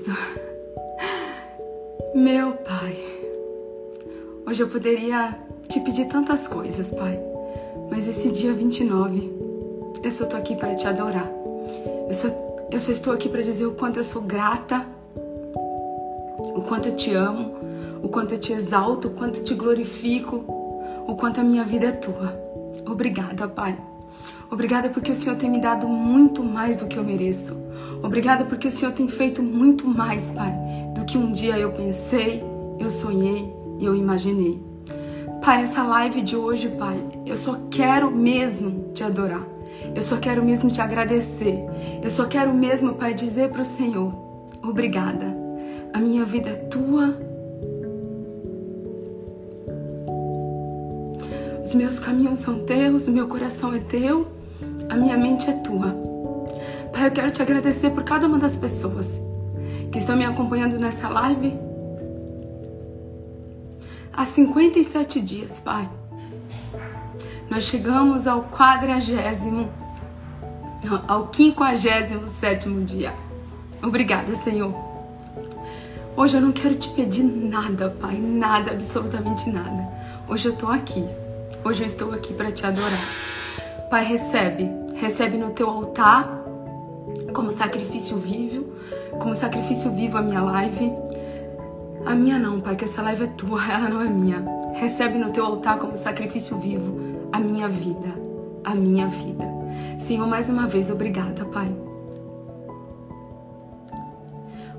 Misericordioso, meu Pai, hoje eu poderia te pedir tantas coisas, Pai, mas esse dia 29, eu só tô aqui para te adorar. Eu só, eu só estou aqui para dizer o quanto eu sou grata, o quanto eu te amo, o quanto eu te exalto, o quanto eu te glorifico, o quanto a minha vida é tua. Obrigada, Pai. Obrigada porque o Senhor tem me dado muito mais do que eu mereço. Obrigada porque o Senhor tem feito muito mais, Pai, do que um dia eu pensei, eu sonhei e eu imaginei. Pai, essa live de hoje, Pai, eu só quero mesmo te adorar. Eu só quero mesmo te agradecer. Eu só quero mesmo, Pai, dizer para o Senhor: obrigada. A minha vida é tua. Os meus caminhos são teus, o meu coração é teu a minha mente é tua. Pai, eu quero te agradecer por cada uma das pessoas que estão me acompanhando nessa live há 57 dias, Pai. Nós chegamos ao quadragésimo, ao quinquagésimo sétimo dia. Obrigada, Senhor. Hoje eu não quero te pedir nada, Pai, nada, absolutamente nada. Hoje eu tô aqui. Hoje eu estou aqui para te adorar. Pai, recebe, recebe no teu altar como sacrifício vivo, como sacrifício vivo a minha live. A minha não, Pai, que essa live é tua, ela não é minha. Recebe no teu altar como sacrifício vivo a minha vida, a minha vida. Senhor, mais uma vez, obrigada, Pai.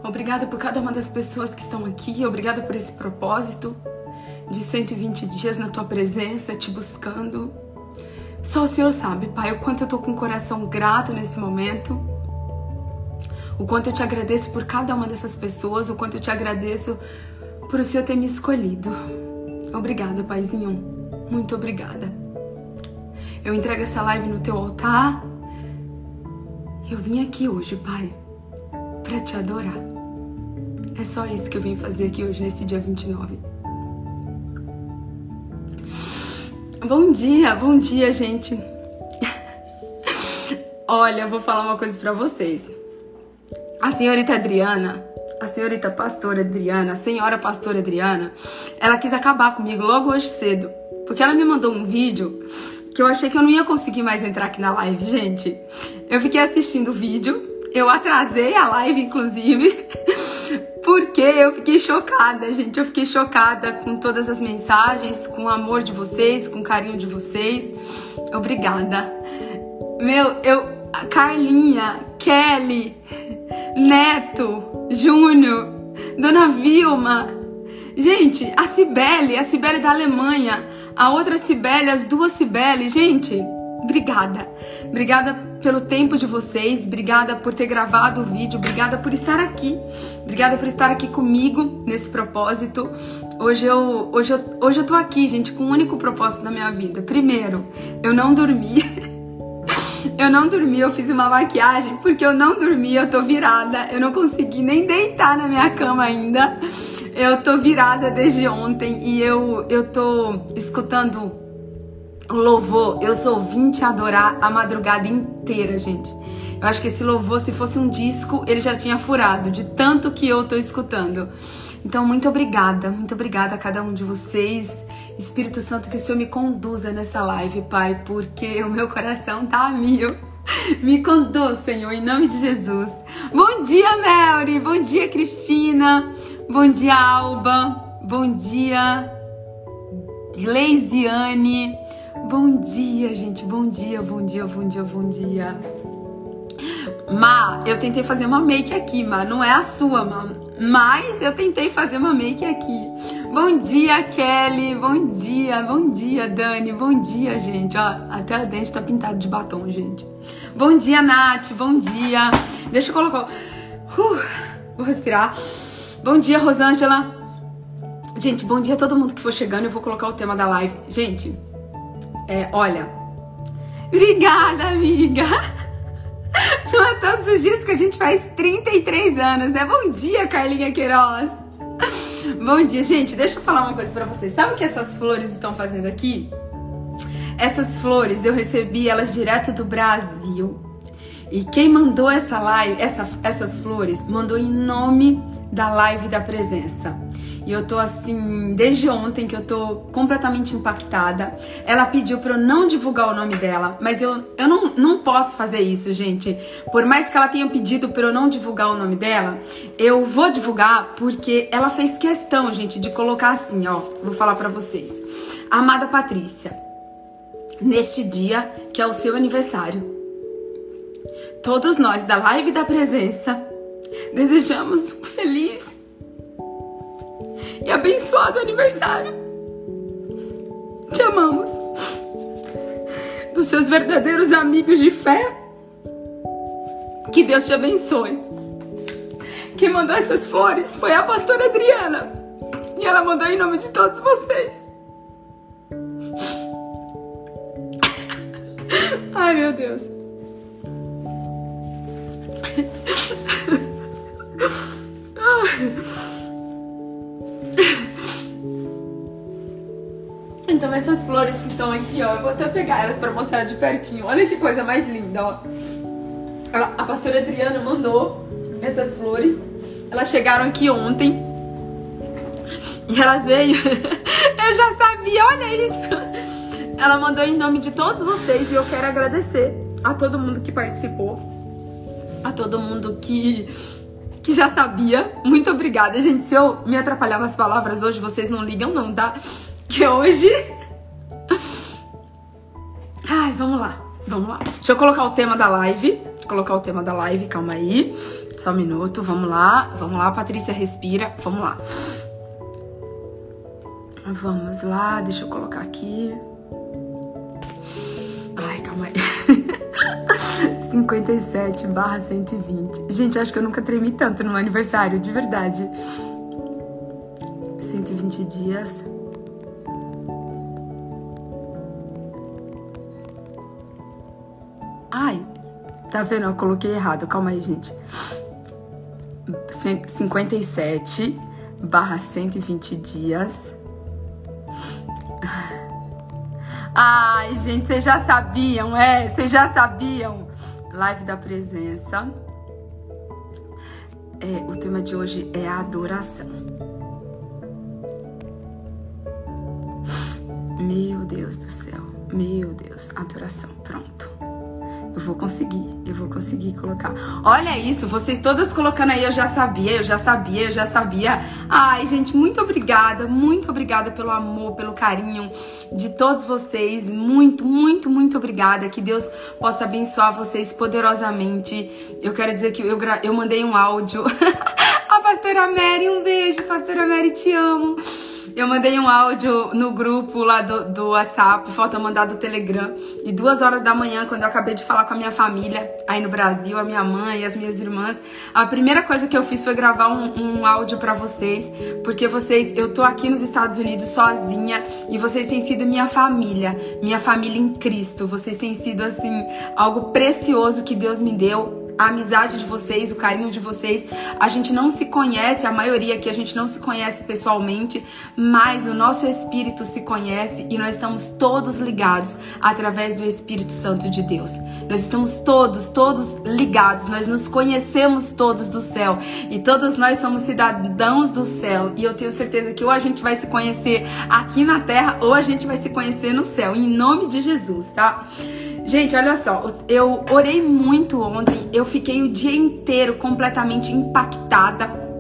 Obrigada por cada uma das pessoas que estão aqui, obrigada por esse propósito de 120 dias na tua presença, te buscando. Só o Senhor sabe, Pai, o quanto eu tô com o coração grato nesse momento. O quanto eu te agradeço por cada uma dessas pessoas, o quanto eu te agradeço por o Senhor ter me escolhido. Obrigada, Paizinho. Muito obrigada. Eu entrego essa live no teu altar. Eu vim aqui hoje, Pai, para te adorar. É só isso que eu vim fazer aqui hoje, nesse dia 29. Bom dia, bom dia, gente. Olha, eu vou falar uma coisa para vocês. A senhorita Adriana, a senhorita pastora Adriana, a senhora pastora Adriana, ela quis acabar comigo logo hoje cedo, porque ela me mandou um vídeo que eu achei que eu não ia conseguir mais entrar aqui na live, gente. Eu fiquei assistindo o vídeo, eu atrasei a live, inclusive. Porque eu fiquei chocada, gente. Eu fiquei chocada com todas as mensagens, com o amor de vocês, com o carinho de vocês. Obrigada. Meu, eu. Carlinha, Kelly, Neto, Júnior, Dona Vilma. Gente, a Cibele, a Cibele da Alemanha, a outra Cibele, as duas Cibele. Gente, obrigada. Obrigada pelo tempo de vocês, obrigada por ter gravado o vídeo, obrigada por estar aqui, obrigada por estar aqui comigo nesse propósito. Hoje eu, hoje eu, hoje eu tô aqui, gente, com um único propósito da minha vida. Primeiro, eu não dormi. eu não dormi, eu fiz uma maquiagem porque eu não dormi, eu tô virada, eu não consegui nem deitar na minha cama ainda. Eu tô virada desde ontem e eu, eu tô escutando louvor, eu sou ouvinte adorar a madrugada inteira, gente. Eu acho que esse louvor, se fosse um disco, ele já tinha furado, de tanto que eu tô escutando. Então, muito obrigada, muito obrigada a cada um de vocês. Espírito Santo, que o Senhor me conduza nessa live, Pai, porque o meu coração tá a mil. Me conduz, Senhor, em nome de Jesus. Bom dia, Melry. Bom dia, Cristina. Bom dia, Alba. Bom dia, Gleisiane. Bom dia, gente. Bom dia, bom dia, bom dia, bom dia. Ma, eu tentei fazer uma make aqui, Ma. Não é a sua, Ma. Mas eu tentei fazer uma make aqui. Bom dia, Kelly. Bom dia, bom dia, Dani. Bom dia, gente. Ó, até a dente tá pintado de batom, gente. Bom dia, Nath. Bom dia. Deixa eu colocar. Uh, Vou respirar. Bom dia, Rosângela. Gente, bom dia a todo mundo que for chegando. Eu vou colocar o tema da live. Gente, é, olha. Obrigada, amiga. Não é todos os dias que a gente faz 33 anos, né? Bom dia, Carlinha Queiroz. Bom dia, gente. Deixa eu falar uma coisa para vocês. Sabe o que essas flores estão fazendo aqui? Essas flores eu recebi elas direto do Brasil. E quem mandou essa live, essa, essas flores, mandou em nome da live da presença. E eu tô assim, desde ontem que eu tô completamente impactada. Ela pediu para eu não divulgar o nome dela, mas eu, eu não, não posso fazer isso, gente. Por mais que ela tenha pedido para eu não divulgar o nome dela, eu vou divulgar porque ela fez questão, gente, de colocar assim, ó. Vou falar para vocês. Amada Patrícia, neste dia que é o seu aniversário, todos nós da Live da Presença desejamos um feliz e abençoado aniversário. Te amamos. Dos seus verdadeiros amigos de fé. Que Deus te abençoe. Quem mandou essas flores foi a pastora Adriana. E ela mandou em nome de todos vocês. Ai, meu Deus. Ai. Então essas flores que estão aqui, ó, eu vou até pegar elas para mostrar de pertinho. Olha que coisa mais linda, ó. Ela, a pastora Adriana mandou essas flores. Elas chegaram aqui ontem. E elas veio. eu já sabia, olha isso. Ela mandou em nome de todos vocês e eu quero agradecer a todo mundo que participou. A todo mundo que que já sabia. Muito obrigada, gente. Se eu me atrapalhar nas palavras hoje, vocês não ligam não, tá? Que hoje... Ai, vamos lá. Vamos lá. Deixa eu colocar o tema da live. Vou colocar o tema da live, calma aí. Só um minuto, vamos lá. Vamos lá, Patrícia, respira. Vamos lá. Vamos lá, deixa eu colocar aqui. Ai, calma aí. 57 barra 120. Gente, acho que eu nunca tremi tanto no aniversário, de verdade. 120 dias. Ai, tá vendo? Eu coloquei errado. Calma aí, gente. 57 barra 120 dias. Ai, gente, vocês já sabiam, é? Vocês já sabiam? Live da presença. É, o tema de hoje é a adoração. Meu Deus do céu. Meu Deus, adoração. Pronto. Eu vou conseguir, eu vou conseguir colocar. Olha isso, vocês todas colocando aí, eu já sabia, eu já sabia, eu já sabia. Ai, gente, muito obrigada, muito obrigada pelo amor, pelo carinho de todos vocês. Muito, muito, muito obrigada. Que Deus possa abençoar vocês poderosamente. Eu quero dizer que eu, eu mandei um áudio. A pastora Mary, um beijo, pastora Mary, te amo. Eu mandei um áudio no grupo lá do, do WhatsApp, falta mandar do Telegram. E duas horas da manhã, quando eu acabei de falar com a minha família aí no Brasil, a minha mãe e as minhas irmãs, a primeira coisa que eu fiz foi gravar um, um áudio para vocês, porque vocês, eu tô aqui nos Estados Unidos sozinha e vocês têm sido minha família, minha família em Cristo. Vocês têm sido assim algo precioso que Deus me deu a amizade de vocês, o carinho de vocês. A gente não se conhece, a maioria aqui a gente não se conhece pessoalmente, mas o nosso espírito se conhece e nós estamos todos ligados através do Espírito Santo de Deus. Nós estamos todos, todos ligados, nós nos conhecemos todos do céu e todos nós somos cidadãos do céu. E eu tenho certeza que ou a gente vai se conhecer aqui na terra ou a gente vai se conhecer no céu, em nome de Jesus, tá? Gente, olha só, eu orei muito ontem, eu fiquei o dia inteiro completamente impactada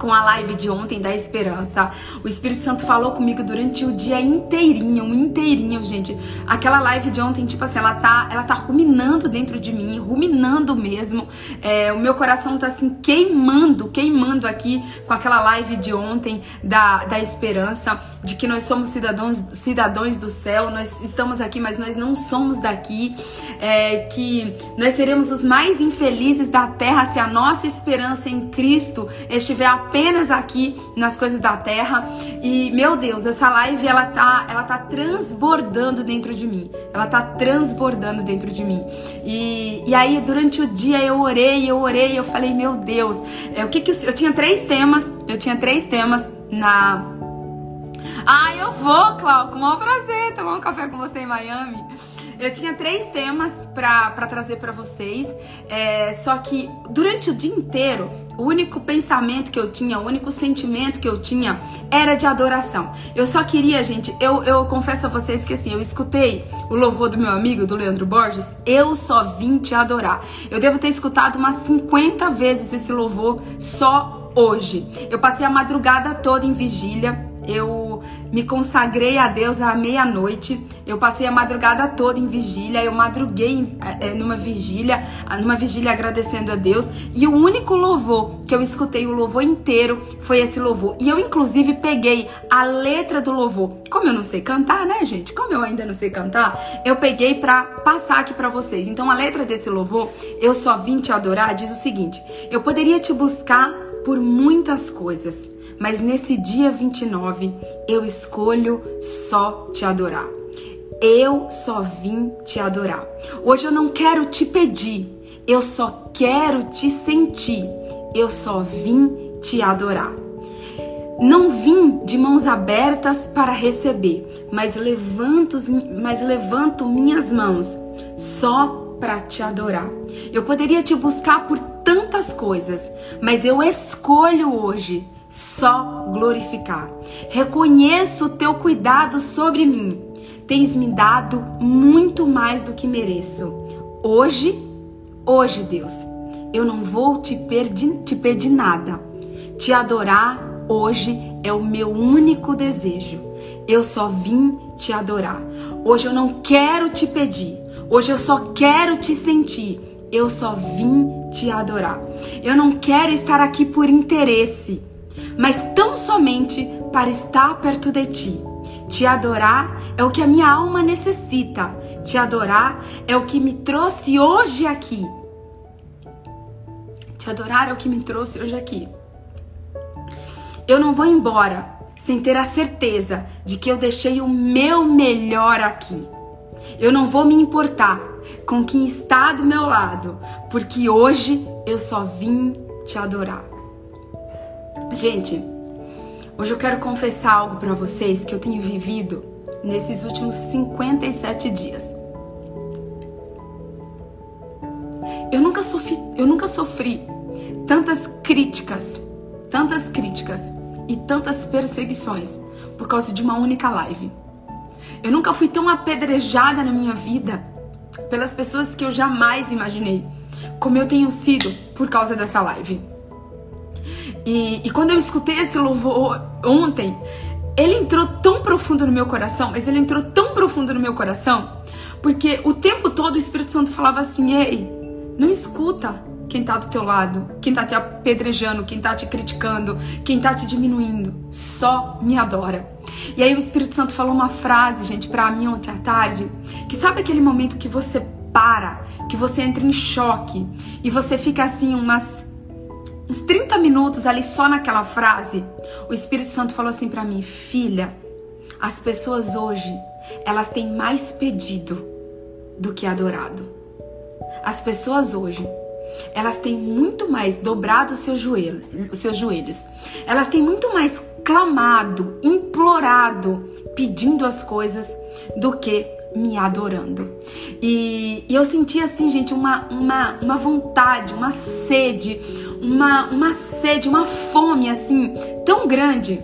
com a live de ontem da esperança. O Espírito Santo falou comigo durante o dia inteirinho, inteirinho, gente. Aquela live de ontem, tipo assim, ela tá, ela tá ruminando dentro de mim, ruminando mesmo. É, o meu coração tá assim queimando, queimando aqui com aquela live de ontem da, da esperança. de que nós somos cidadãos, cidadãos do céu, nós estamos aqui, mas nós não somos daqui, é, que nós seremos os mais infelizes da terra se a nossa esperança em Cristo estiver apenas aqui nas coisas da terra. E meu Deus, essa live ela tá, ela tá transbordando dentro de mim, ela tá transbordando dentro de mim. E, e aí durante o dia eu orei, eu orei, eu falei meu Deus, é, o que que eu, eu tinha três temas, eu tinha três temas na. Ah, eu vou, Clau, com o maior prazer tomar um café com você em Miami. Eu tinha três temas para trazer para vocês, é, só que durante o dia inteiro, o único pensamento que eu tinha, o único sentimento que eu tinha era de adoração. Eu só queria, gente, eu, eu confesso a vocês que assim, eu escutei o louvor do meu amigo, do Leandro Borges, eu só vim te adorar. Eu devo ter escutado umas 50 vezes esse louvor só hoje. Eu passei a madrugada toda em vigília, eu me consagrei a Deus à meia-noite. Eu passei a madrugada toda em vigília. Eu madruguei é, numa vigília, numa vigília agradecendo a Deus. E o único louvor que eu escutei o louvor inteiro foi esse louvor. E eu inclusive peguei a letra do louvor. Como eu não sei cantar, né, gente? Como eu ainda não sei cantar, eu peguei para passar aqui para vocês. Então a letra desse louvor, eu só vim te adorar, diz o seguinte: Eu poderia te buscar por muitas coisas mas nesse dia 29 eu escolho só te adorar. Eu só vim te adorar. Hoje eu não quero te pedir, eu só quero te sentir. Eu só vim te adorar. Não vim de mãos abertas para receber, mas levanto, mas levanto minhas mãos só para te adorar. Eu poderia te buscar por tantas coisas, mas eu escolho hoje só glorificar. Reconheço o teu cuidado sobre mim. Tens me dado muito mais do que mereço. Hoje, hoje, Deus, eu não vou te, pedir, te pedir nada. Te adorar hoje é o meu único desejo. Eu só vim te adorar. Hoje eu não quero te pedir. Hoje eu só quero te sentir. Eu só vim te adorar. Eu não quero estar aqui por interesse mas tão somente para estar perto de ti. Te adorar é o que a minha alma necessita. Te adorar é o que me trouxe hoje aqui. Te adorar é o que me trouxe hoje aqui. Eu não vou embora sem ter a certeza de que eu deixei o meu melhor aqui. Eu não vou me importar com quem está do meu lado, porque hoje eu só vim te adorar. Gente, hoje eu quero confessar algo para vocês que eu tenho vivido nesses últimos 57 dias. Eu nunca sofri, eu nunca sofri tantas críticas, tantas críticas e tantas perseguições por causa de uma única live. Eu nunca fui tão apedrejada na minha vida pelas pessoas que eu jamais imaginei, como eu tenho sido por causa dessa live. E, e quando eu escutei esse louvor ontem, ele entrou tão profundo no meu coração, mas ele entrou tão profundo no meu coração, porque o tempo todo o Espírito Santo falava assim: ei, não escuta quem tá do teu lado, quem tá te apedrejando, quem tá te criticando, quem tá te diminuindo, só me adora. E aí o Espírito Santo falou uma frase, gente, para mim ontem à tarde, que sabe aquele momento que você para, que você entra em choque e você fica assim umas uns 30 minutos ali só naquela frase, o Espírito Santo falou assim para mim: "Filha, as pessoas hoje, elas têm mais pedido do que adorado. As pessoas hoje, elas têm muito mais dobrado os seus, joelho, os seus joelhos. Elas têm muito mais clamado, implorado, pedindo as coisas do que me adorando. E, e eu senti assim, gente, uma, uma, uma vontade, uma sede, uma, uma sede, uma fome assim tão grande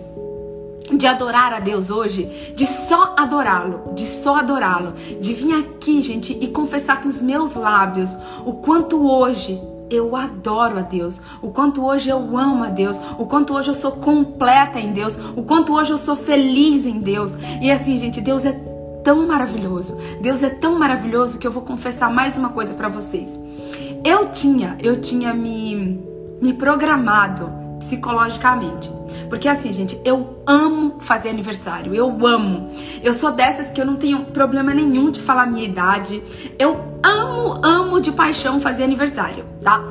de adorar a Deus hoje, de só adorá-lo, de só adorá-lo, de vir aqui, gente, e confessar com os meus lábios o quanto hoje eu adoro a Deus, o quanto hoje eu amo a Deus, o quanto hoje eu sou completa em Deus, o quanto hoje eu sou feliz em Deus. E assim, gente, Deus é tão maravilhoso. Deus é tão maravilhoso que eu vou confessar mais uma coisa para vocês. Eu tinha, eu tinha me me programado psicologicamente. Porque assim, gente, eu amo fazer aniversário, eu amo. Eu sou dessas que eu não tenho problema nenhum de falar minha idade. Eu amo, amo de paixão fazer aniversário, tá?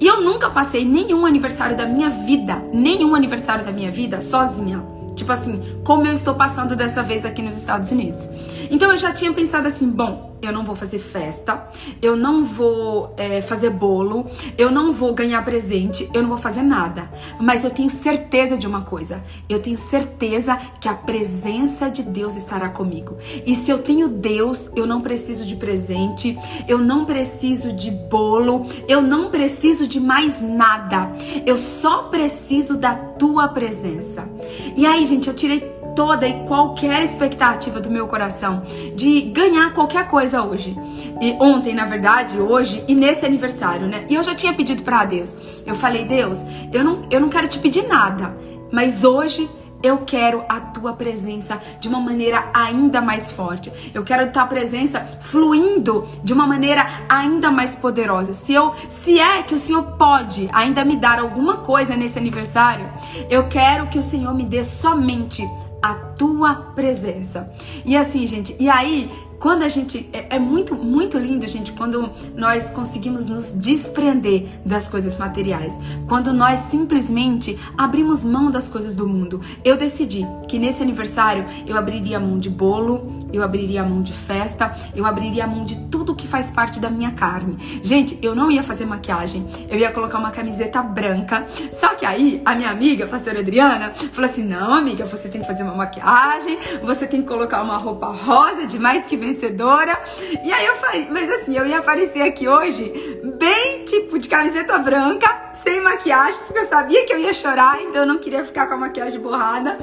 E eu nunca passei nenhum aniversário da minha vida, nenhum aniversário da minha vida sozinha. Tipo assim, como eu estou passando dessa vez aqui nos Estados Unidos. Então eu já tinha pensado assim, bom, eu não vou fazer festa, eu não vou é, fazer bolo, eu não vou ganhar presente, eu não vou fazer nada. Mas eu tenho certeza de uma coisa: eu tenho certeza que a presença de Deus estará comigo. E se eu tenho Deus, eu não preciso de presente, eu não preciso de bolo, eu não preciso de mais nada. Eu só preciso da tua presença. E aí, gente, eu tirei toda e qualquer expectativa do meu coração de ganhar qualquer coisa hoje. E ontem, na verdade, hoje e nesse aniversário, né? E eu já tinha pedido para Deus. Eu falei: "Deus, eu não eu não quero te pedir nada, mas hoje eu quero a tua presença de uma maneira ainda mais forte. Eu quero a tua presença fluindo de uma maneira ainda mais poderosa. Se eu, se é que o Senhor pode ainda me dar alguma coisa nesse aniversário, eu quero que o Senhor me dê somente a tua presença. E assim, gente, e aí quando a gente é, é, muito muito lindo, gente, quando nós conseguimos nos desprender das coisas materiais, quando nós simplesmente abrimos mão das coisas do mundo. Eu decidi que nesse aniversário eu abriria mão de bolo, eu abriria mão de festa, eu abriria mão de tudo que faz parte da minha carne. Gente, eu não ia fazer maquiagem, eu ia colocar uma camiseta branca. Só que aí a minha amiga, a pastora Adriana, falou assim: "Não, amiga, você tem que fazer uma maquiagem, você tem que colocar uma roupa rosa demais que vem vencedora. E aí eu falei, mas assim, eu ia aparecer aqui hoje bem tipo de camiseta branca, sem maquiagem, porque eu sabia que eu ia chorar, então eu não queria ficar com a maquiagem borrada.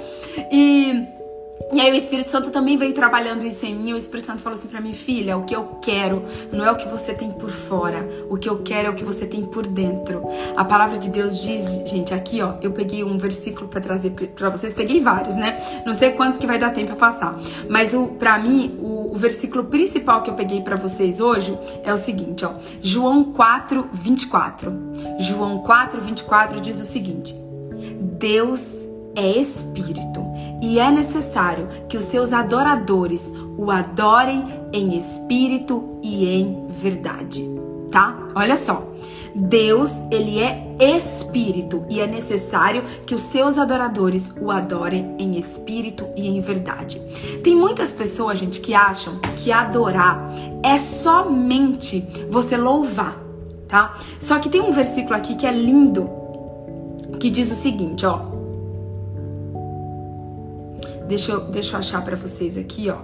E e aí o Espírito Santo também veio trabalhando isso em mim. O Espírito Santo falou assim para mim, filha, o que eu quero não é o que você tem por fora. O que eu quero é o que você tem por dentro. A palavra de Deus diz, gente, aqui ó, eu peguei um versículo para trazer para vocês. Peguei vários, né? Não sei quantos que vai dar tempo para passar. Mas o para mim o, o, versículo principal que eu peguei para vocês hoje é o seguinte, ó. João 4, 24. João 4, 24 diz o seguinte: Deus é espírito e é necessário que os seus adoradores o adorem em espírito e em verdade, tá? Olha só. Deus, ele é espírito e é necessário que os seus adoradores o adorem em espírito e em verdade. Tem muitas pessoas, gente, que acham que adorar é somente você louvar, tá? Só que tem um versículo aqui que é lindo, que diz o seguinte, ó: Deixa eu, deixa eu achar para vocês aqui, ó.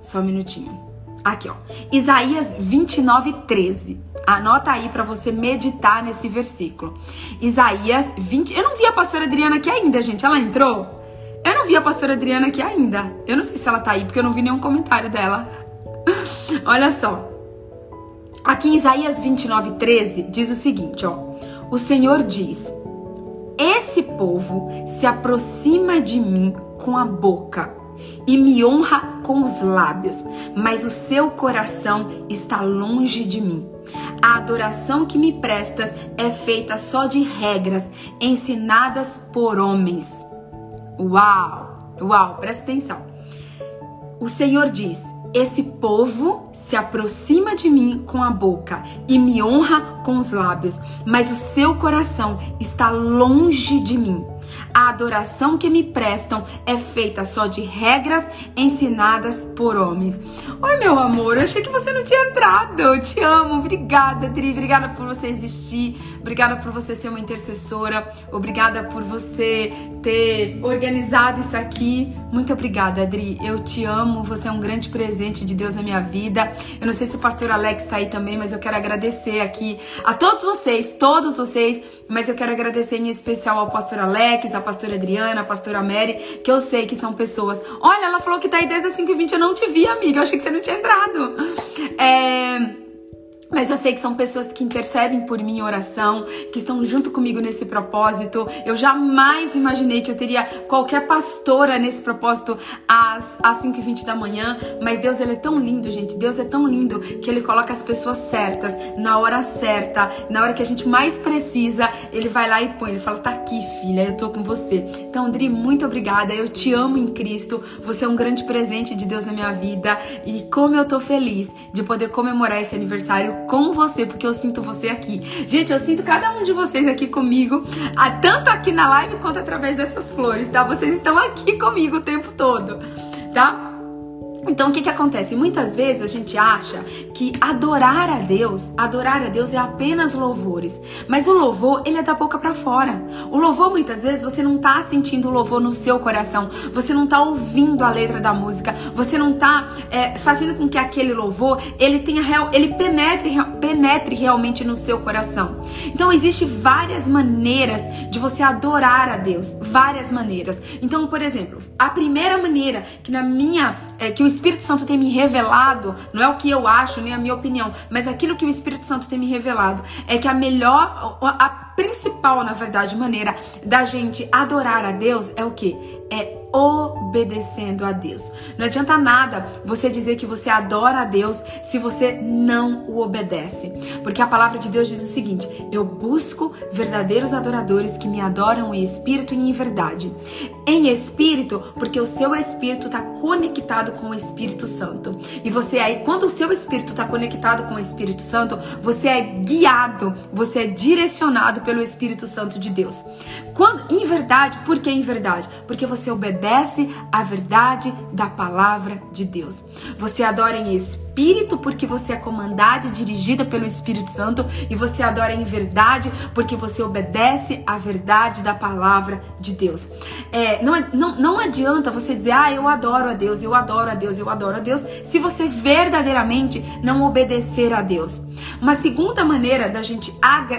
Só um minutinho. Aqui, ó. Isaías 29, 13. Anota aí para você meditar nesse versículo. Isaías 20. Eu não vi a pastora Adriana aqui ainda, gente. Ela entrou? Eu não vi a pastora Adriana aqui ainda. Eu não sei se ela tá aí, porque eu não vi nenhum comentário dela. Olha só. Aqui em Isaías 29, 13, diz o seguinte, ó. O Senhor diz: esse povo se aproxima de mim com a boca e me honra com os lábios, mas o seu coração está longe de mim. A adoração que me prestas é feita só de regras ensinadas por homens. Uau! Uau, presta atenção. O Senhor diz: esse povo se aproxima de mim com a boca e me honra com os lábios, mas o seu coração está longe de mim. A adoração que me prestam é feita só de regras ensinadas por homens. Oi, meu amor, eu achei que você não tinha entrado. Eu te amo. Obrigada, Dri. Obrigada por você existir. Obrigada por você ser uma intercessora. Obrigada por você ter organizado isso aqui. Muito obrigada, Adri. Eu te amo. Você é um grande presente de Deus na minha vida. Eu não sei se o pastor Alex está aí também, mas eu quero agradecer aqui a todos vocês, todos vocês. Mas eu quero agradecer em especial ao pastor Alex, a pastora Adriana, a pastora Mary, que eu sei que são pessoas. Olha, ela falou que tá aí desde as 5h20. Eu não te vi, amiga. Eu achei que você não tinha entrado. É. mas eu sei que são pessoas que intercedem por mim em oração, que estão junto comigo nesse propósito. Eu jamais imaginei que eu teria qualquer pastora nesse propósito às, às 5h20 da manhã, mas Deus ele é tão lindo, gente. Deus é tão lindo que ele coloca as pessoas certas, na hora certa, na hora que a gente mais precisa, ele vai lá e põe. Ele fala: tá aqui, filha, eu tô com você. Então, Dri, muito obrigada. Eu te amo em Cristo. Você é um grande presente de Deus na minha vida. E como eu tô feliz de poder comemorar esse aniversário com você, porque eu sinto você aqui. Gente, eu sinto cada um de vocês aqui comigo, tanto aqui na live quanto através dessas flores, tá? Vocês estão aqui comigo o tempo todo, tá? Então o que que acontece? Muitas vezes a gente acha que adorar a Deus, adorar a Deus é apenas louvores, mas o louvor ele é da boca para fora. O louvor muitas vezes você não tá sentindo o louvor no seu coração, você não tá ouvindo a letra da música, você não tá é, fazendo com que aquele louvor ele tenha real, ele penetre penetre realmente no seu coração. Então existe várias maneiras de você adorar a Deus, várias maneiras. Então por exemplo, a primeira maneira que na minha é, que o Espírito Santo tem me revelado, não é o que eu acho, nem a minha opinião, mas aquilo que o Espírito Santo tem me revelado é que a melhor, a principal, na verdade, maneira da gente adorar a Deus é o que? É obedecendo a Deus. Não adianta nada você dizer que você adora a Deus se você não o obedece. Porque a palavra de Deus diz o seguinte: Eu busco verdadeiros adoradores que me adoram em espírito e em verdade. Em espírito, porque o seu espírito está conectado com o Espírito Santo. E você aí, quando o seu espírito está conectado com o Espírito Santo, você é guiado, você é direcionado pelo Espírito Santo de Deus. Quando, em verdade, por que em verdade? Porque você obedece à verdade da palavra de Deus. Você adora em espírito porque você é comandada e dirigida pelo Espírito Santo e você adora em verdade porque você obedece à verdade da palavra de Deus. É, não, não, não adianta você dizer, ah, eu adoro a Deus, eu adoro a Deus, eu adoro a Deus, se você verdadeiramente não obedecer a Deus. Uma segunda maneira da gente,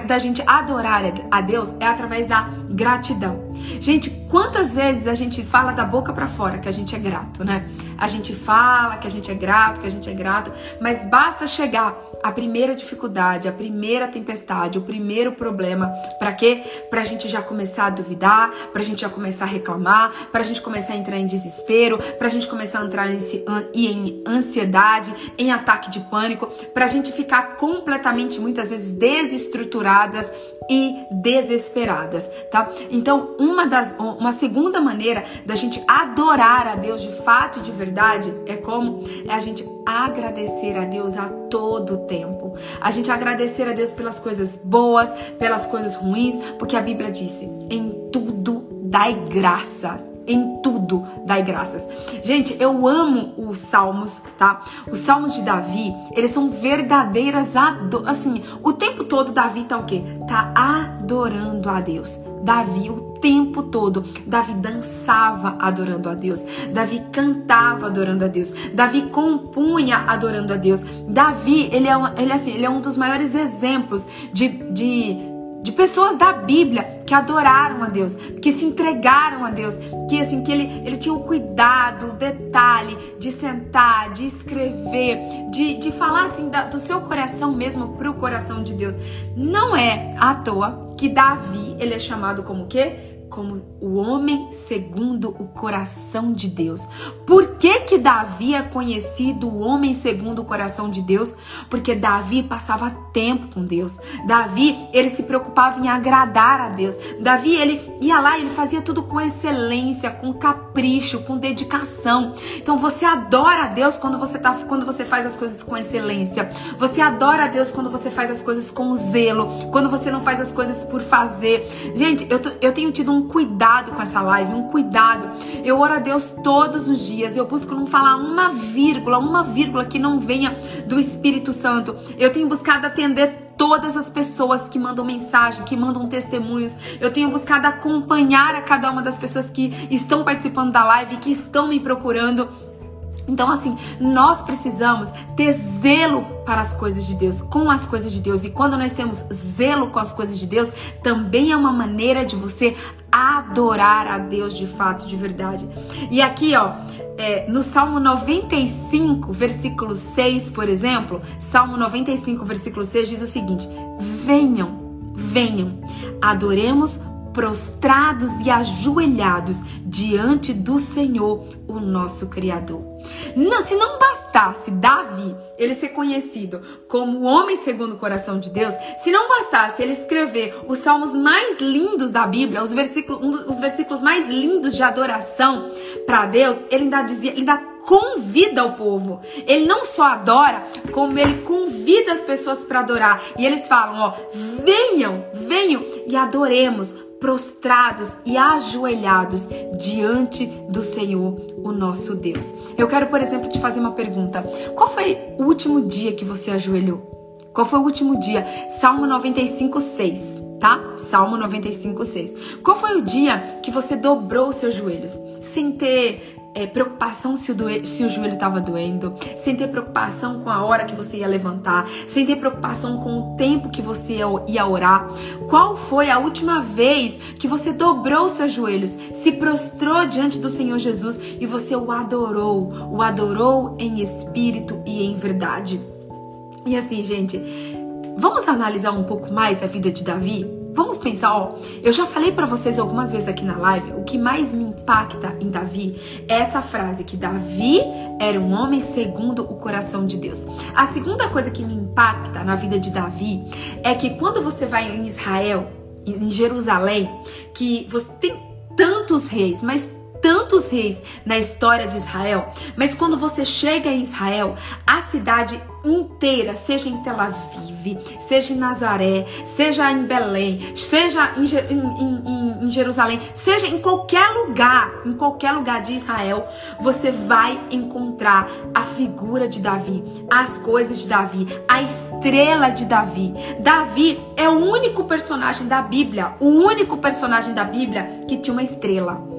da gente adorar a Deus é através da gratidão. Gente, quantas vezes a gente fala da boca para fora que a gente é grato, né? A gente fala que a gente é grato, que a gente é grato, mas basta chegar a primeira dificuldade, a primeira tempestade, o primeiro problema, para quê? Pra gente já começar a duvidar, pra gente já começar a reclamar, pra gente começar a entrar em desespero, pra gente começar a entrar em ansiedade, em ataque de pânico, pra gente ficar completamente, muitas vezes, desestruturadas e desesperadas, tá? Então, uma das uma segunda maneira da gente adorar a Deus de fato e de verdade é como é a gente agradecer a Deus a todo tempo. A gente agradecer a Deus pelas coisas boas, pelas coisas ruins, porque a Bíblia disse: em tudo dai graças em tudo dai graças. Gente, eu amo os salmos, tá? Os salmos de Davi, eles são verdadeiras assim, o tempo todo Davi tá o quê? Tá adorando a Deus. Davi o tempo todo, Davi dançava adorando a Deus. Davi cantava adorando a Deus. Davi compunha adorando a Deus. Davi, ele é, ele, assim, ele é um dos maiores exemplos de, de de pessoas da Bíblia que adoraram a Deus, que se entregaram a Deus, que assim que ele, ele tinha o cuidado, o detalhe de sentar, de escrever, de, de falar assim da, do seu coração mesmo para o coração de Deus. Não é à toa que Davi ele é chamado como o quê? como o homem segundo o coração de Deus. Por que que Davi é conhecido o homem segundo o coração de Deus? Porque Davi passava tempo com Deus. Davi, ele se preocupava em agradar a Deus. Davi, ele ia lá, ele fazia tudo com excelência, com capricho, com dedicação. Então você adora a Deus quando você tá quando você faz as coisas com excelência. Você adora a Deus quando você faz as coisas com zelo, quando você não faz as coisas por fazer. Gente, eu, eu tenho tido um cuidado com essa live, um cuidado. Eu oro a Deus todos os dias, eu busco não falar uma vírgula, uma vírgula que não venha do Espírito Santo. Eu tenho buscado atender todas as pessoas que mandam mensagem, que mandam testemunhos. Eu tenho buscado acompanhar a cada uma das pessoas que estão participando da live, que estão me procurando. Então, assim, nós precisamos ter zelo para as coisas de Deus, com as coisas de Deus. E quando nós temos zelo com as coisas de Deus, também é uma maneira de você adorar a Deus de fato, de verdade. E aqui, ó, é, no Salmo 95, versículo 6, por exemplo, Salmo 95, versículo 6 diz o seguinte: Venham, venham, adoremos prostrados e ajoelhados diante do Senhor, o nosso Criador. Não, se não bastasse Davi ele ser conhecido como o homem segundo o coração de Deus, se não bastasse ele escrever os salmos mais lindos da Bíblia, os versículos, um dos, os versículos mais lindos de adoração para Deus, ele ainda dizia, ele ainda convida o povo. Ele não só adora, como ele convida as pessoas para adorar. E eles falam, ó, venham, venham e adoremos prostrados e ajoelhados diante do Senhor, o nosso Deus. Eu quero, por exemplo, te fazer uma pergunta. Qual foi o último dia que você ajoelhou? Qual foi o último dia? Salmo 95, 6, tá? Salmo 95, 6. Qual foi o dia que você dobrou os seus joelhos? Sem ter é, preocupação se o, se o joelho estava doendo, sem ter preocupação com a hora que você ia levantar, sem ter preocupação com o tempo que você ia orar. Qual foi a última vez que você dobrou seus joelhos, se prostrou diante do Senhor Jesus e você o adorou, o adorou em espírito e em verdade? E assim, gente, vamos analisar um pouco mais a vida de Davi? Vamos pensar, ó, eu já falei para vocês algumas vezes aqui na live, o que mais me impacta em Davi é essa frase que Davi era um homem segundo o coração de Deus. A segunda coisa que me impacta na vida de Davi é que quando você vai em Israel, em Jerusalém, que você tem tantos reis, mas tantos reis na história de Israel, mas quando você chega em Israel, a cidade inteira, seja em Tel Aviv, seja em Nazaré, seja em Belém, seja em, em, em, em, Jerusalém, seja em qualquer lugar, em qualquer lugar de Israel, você vai encontrar a figura de Davi, as coisas de Davi, a estrela de Davi. Davi é o único personagem da Bíblia, o único personagem da Bíblia que tinha uma estrela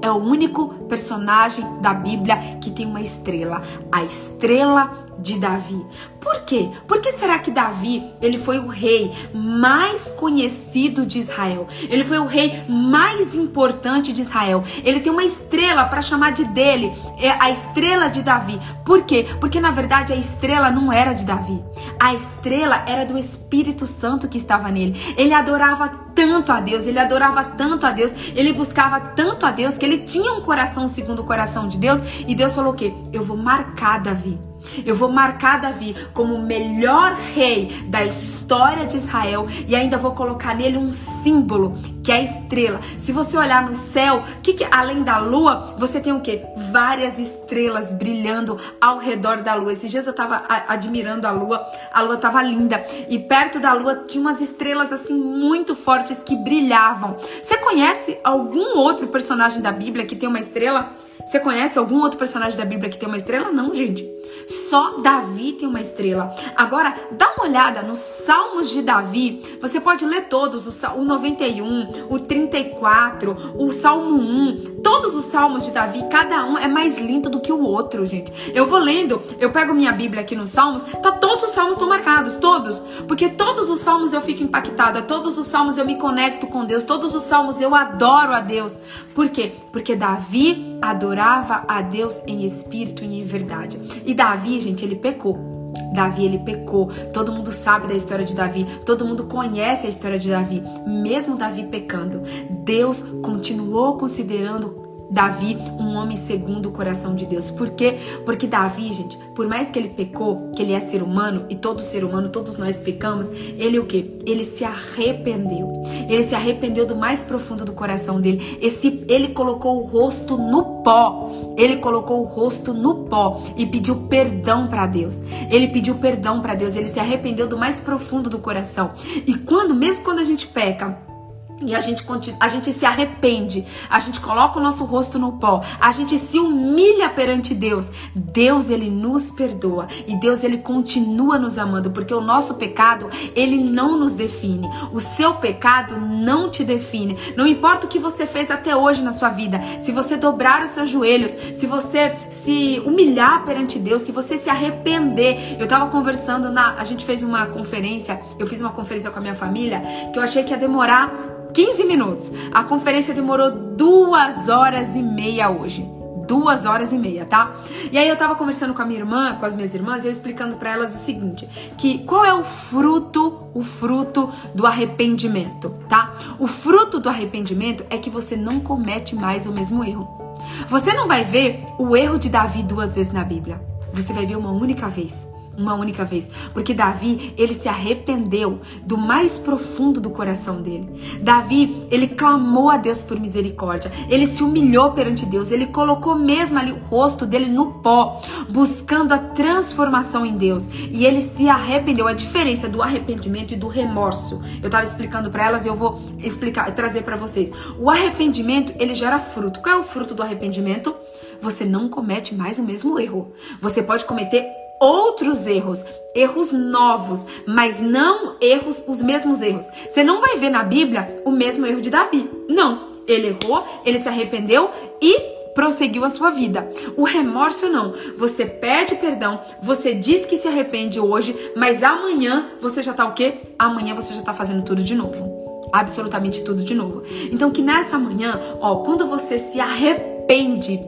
é o único personagem da Bíblia que tem uma estrela, a estrela de Davi. Por quê? Por que será que Davi, ele foi o rei mais conhecido de Israel? Ele foi o rei mais importante de Israel. Ele tem uma estrela para chamar de dele, é a estrela de Davi. Por quê? Porque na verdade a estrela não era de Davi. A estrela era do Espírito Santo que estava nele. Ele adorava tanto a Deus, ele adorava tanto a Deus, ele buscava tanto a Deus que ele tinha um coração segundo o coração de Deus, e Deus falou o quê? Eu vou marcar Davi eu vou marcar Davi como o melhor rei da história de Israel e ainda vou colocar nele um símbolo, que é a estrela. Se você olhar no céu, que, que além da lua, você tem o quê? Várias estrelas brilhando ao redor da lua. Esses dias eu tava admirando a lua, a lua tava linda e perto da lua tinha umas estrelas assim muito fortes que brilhavam. Você conhece algum outro personagem da Bíblia que tem uma estrela? Você conhece algum outro personagem da Bíblia que tem uma estrela? Não, gente. Só Davi tem uma estrela. Agora, dá uma olhada nos Salmos de Davi. Você pode ler todos, o 91, o 34, o Salmo 1. Todos os Salmos de Davi, cada um é mais lindo do que o outro, gente. Eu vou lendo, eu pego minha Bíblia aqui nos Salmos, tá todos os Salmos estão marcados, todos. Porque todos os Salmos eu fico impactada, todos os Salmos eu me conecto com Deus, todos os Salmos eu adoro a Deus. Por quê? Porque Davi adorava adorava a Deus em espírito e em verdade. E Davi, gente, ele pecou. Davi ele pecou. Todo mundo sabe da história de Davi, todo mundo conhece a história de Davi. Mesmo Davi pecando, Deus continuou considerando Davi, um homem segundo o coração de Deus. Por quê? Porque Davi, gente, por mais que ele pecou, que ele é ser humano e todo ser humano, todos nós pecamos, ele o quê? Ele se arrependeu. Ele se arrependeu do mais profundo do coração dele. Esse, ele colocou o rosto no pó. Ele colocou o rosto no pó e pediu perdão para Deus. Ele pediu perdão para Deus. Ele se arrependeu do mais profundo do coração. E quando, mesmo quando a gente peca, e a gente, a gente se arrepende, a gente coloca o nosso rosto no pó, a gente se humilha perante Deus. Deus, ele nos perdoa e Deus, ele continua nos amando, porque o nosso pecado, ele não nos define. O seu pecado não te define. Não importa o que você fez até hoje na sua vida, se você dobrar os seus joelhos, se você se humilhar perante Deus, se você se arrepender. Eu tava conversando na. A gente fez uma conferência, eu fiz uma conferência com a minha família, que eu achei que ia demorar 15 minutos. A conferência demorou duas horas e meia hoje duas horas e meia, tá? E aí eu tava conversando com a minha irmã, com as minhas irmãs, e eu explicando para elas o seguinte, que qual é o fruto, o fruto do arrependimento, tá? O fruto do arrependimento é que você não comete mais o mesmo erro. Você não vai ver o erro de Davi duas vezes na Bíblia. Você vai ver uma única vez uma única vez, porque Davi, ele se arrependeu do mais profundo do coração dele. Davi, ele clamou a Deus por misericórdia. Ele se humilhou perante Deus, ele colocou mesmo ali o rosto dele no pó, buscando a transformação em Deus. E ele se arrependeu, a diferença do arrependimento e do remorso. Eu estava explicando para elas eu vou explicar, trazer para vocês. O arrependimento, ele gera fruto. Qual é o fruto do arrependimento? Você não comete mais o mesmo erro. Você pode cometer outros erros, erros novos, mas não erros, os mesmos erros. Você não vai ver na Bíblia o mesmo erro de Davi. Não. Ele errou, ele se arrependeu e prosseguiu a sua vida. O remorso não. Você pede perdão, você diz que se arrepende hoje, mas amanhã você já tá o quê? Amanhã você já tá fazendo tudo de novo. Absolutamente tudo de novo. Então que nessa manhã, ó, quando você se arrepende,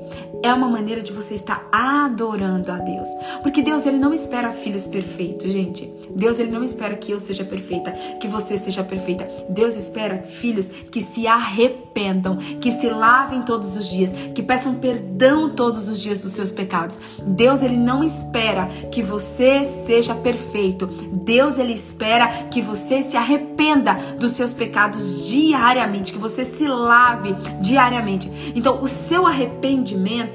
é uma maneira de você estar adorando a Deus. Porque Deus ele não espera filhos perfeitos, gente. Deus ele não espera que eu seja perfeita, que você seja perfeita. Deus espera filhos que se arrependam, que se lavem todos os dias, que peçam perdão todos os dias dos seus pecados. Deus ele não espera que você seja perfeito. Deus ele espera que você se arrependa dos seus pecados diariamente, que você se lave diariamente. Então, o seu arrependimento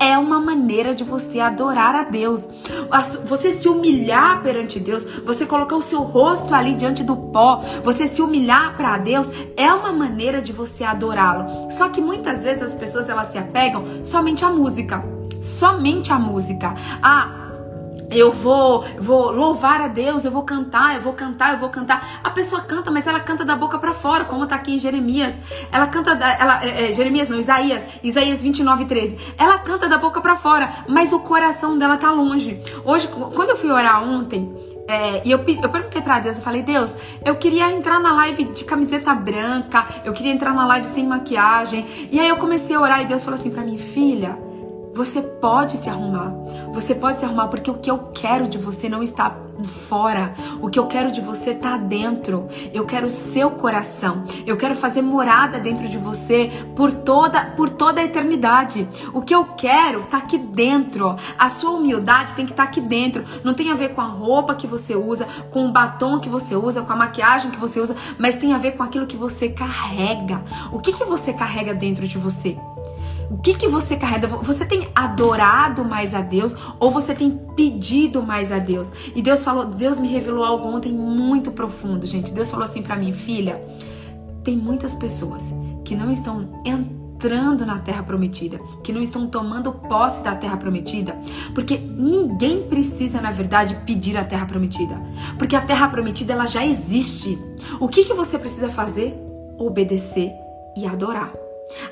é uma maneira de você adorar a Deus. Você se humilhar perante Deus, você colocar o seu rosto ali diante do pó, você se humilhar para Deus é uma maneira de você adorá-lo. Só que muitas vezes as pessoas elas se apegam somente à música, somente à música. Ah, eu vou, vou louvar a Deus, eu vou cantar, eu vou cantar, eu vou cantar. A pessoa canta, mas ela canta da boca para fora, como tá aqui em Jeremias. Ela canta, da, ela, é, é, Jeremias não, Isaías, Isaías 29, 13. Ela canta da boca para fora, mas o coração dela tá longe. Hoje, quando eu fui orar ontem, é, e eu, eu perguntei para Deus, eu falei, Deus, eu queria entrar na live de camiseta branca, eu queria entrar na live sem maquiagem. E aí eu comecei a orar e Deus falou assim para mim, filha, você pode se arrumar. Você pode se arrumar porque o que eu quero de você não está fora. O que eu quero de você está dentro. Eu quero o seu coração. Eu quero fazer morada dentro de você por toda por toda a eternidade. O que eu quero está aqui dentro. A sua humildade tem que estar tá aqui dentro. Não tem a ver com a roupa que você usa, com o batom que você usa, com a maquiagem que você usa, mas tem a ver com aquilo que você carrega. O que que você carrega dentro de você? O que que você carrega? Você tem adorado mais a Deus ou você tem pedido mais a Deus? E Deus falou, Deus me revelou algo ontem muito profundo, gente. Deus falou assim para mim, filha, tem muitas pessoas que não estão entrando na terra prometida, que não estão tomando posse da terra prometida, porque ninguém precisa, na verdade, pedir a terra prometida, porque a terra prometida ela já existe. O que que você precisa fazer? Obedecer e adorar.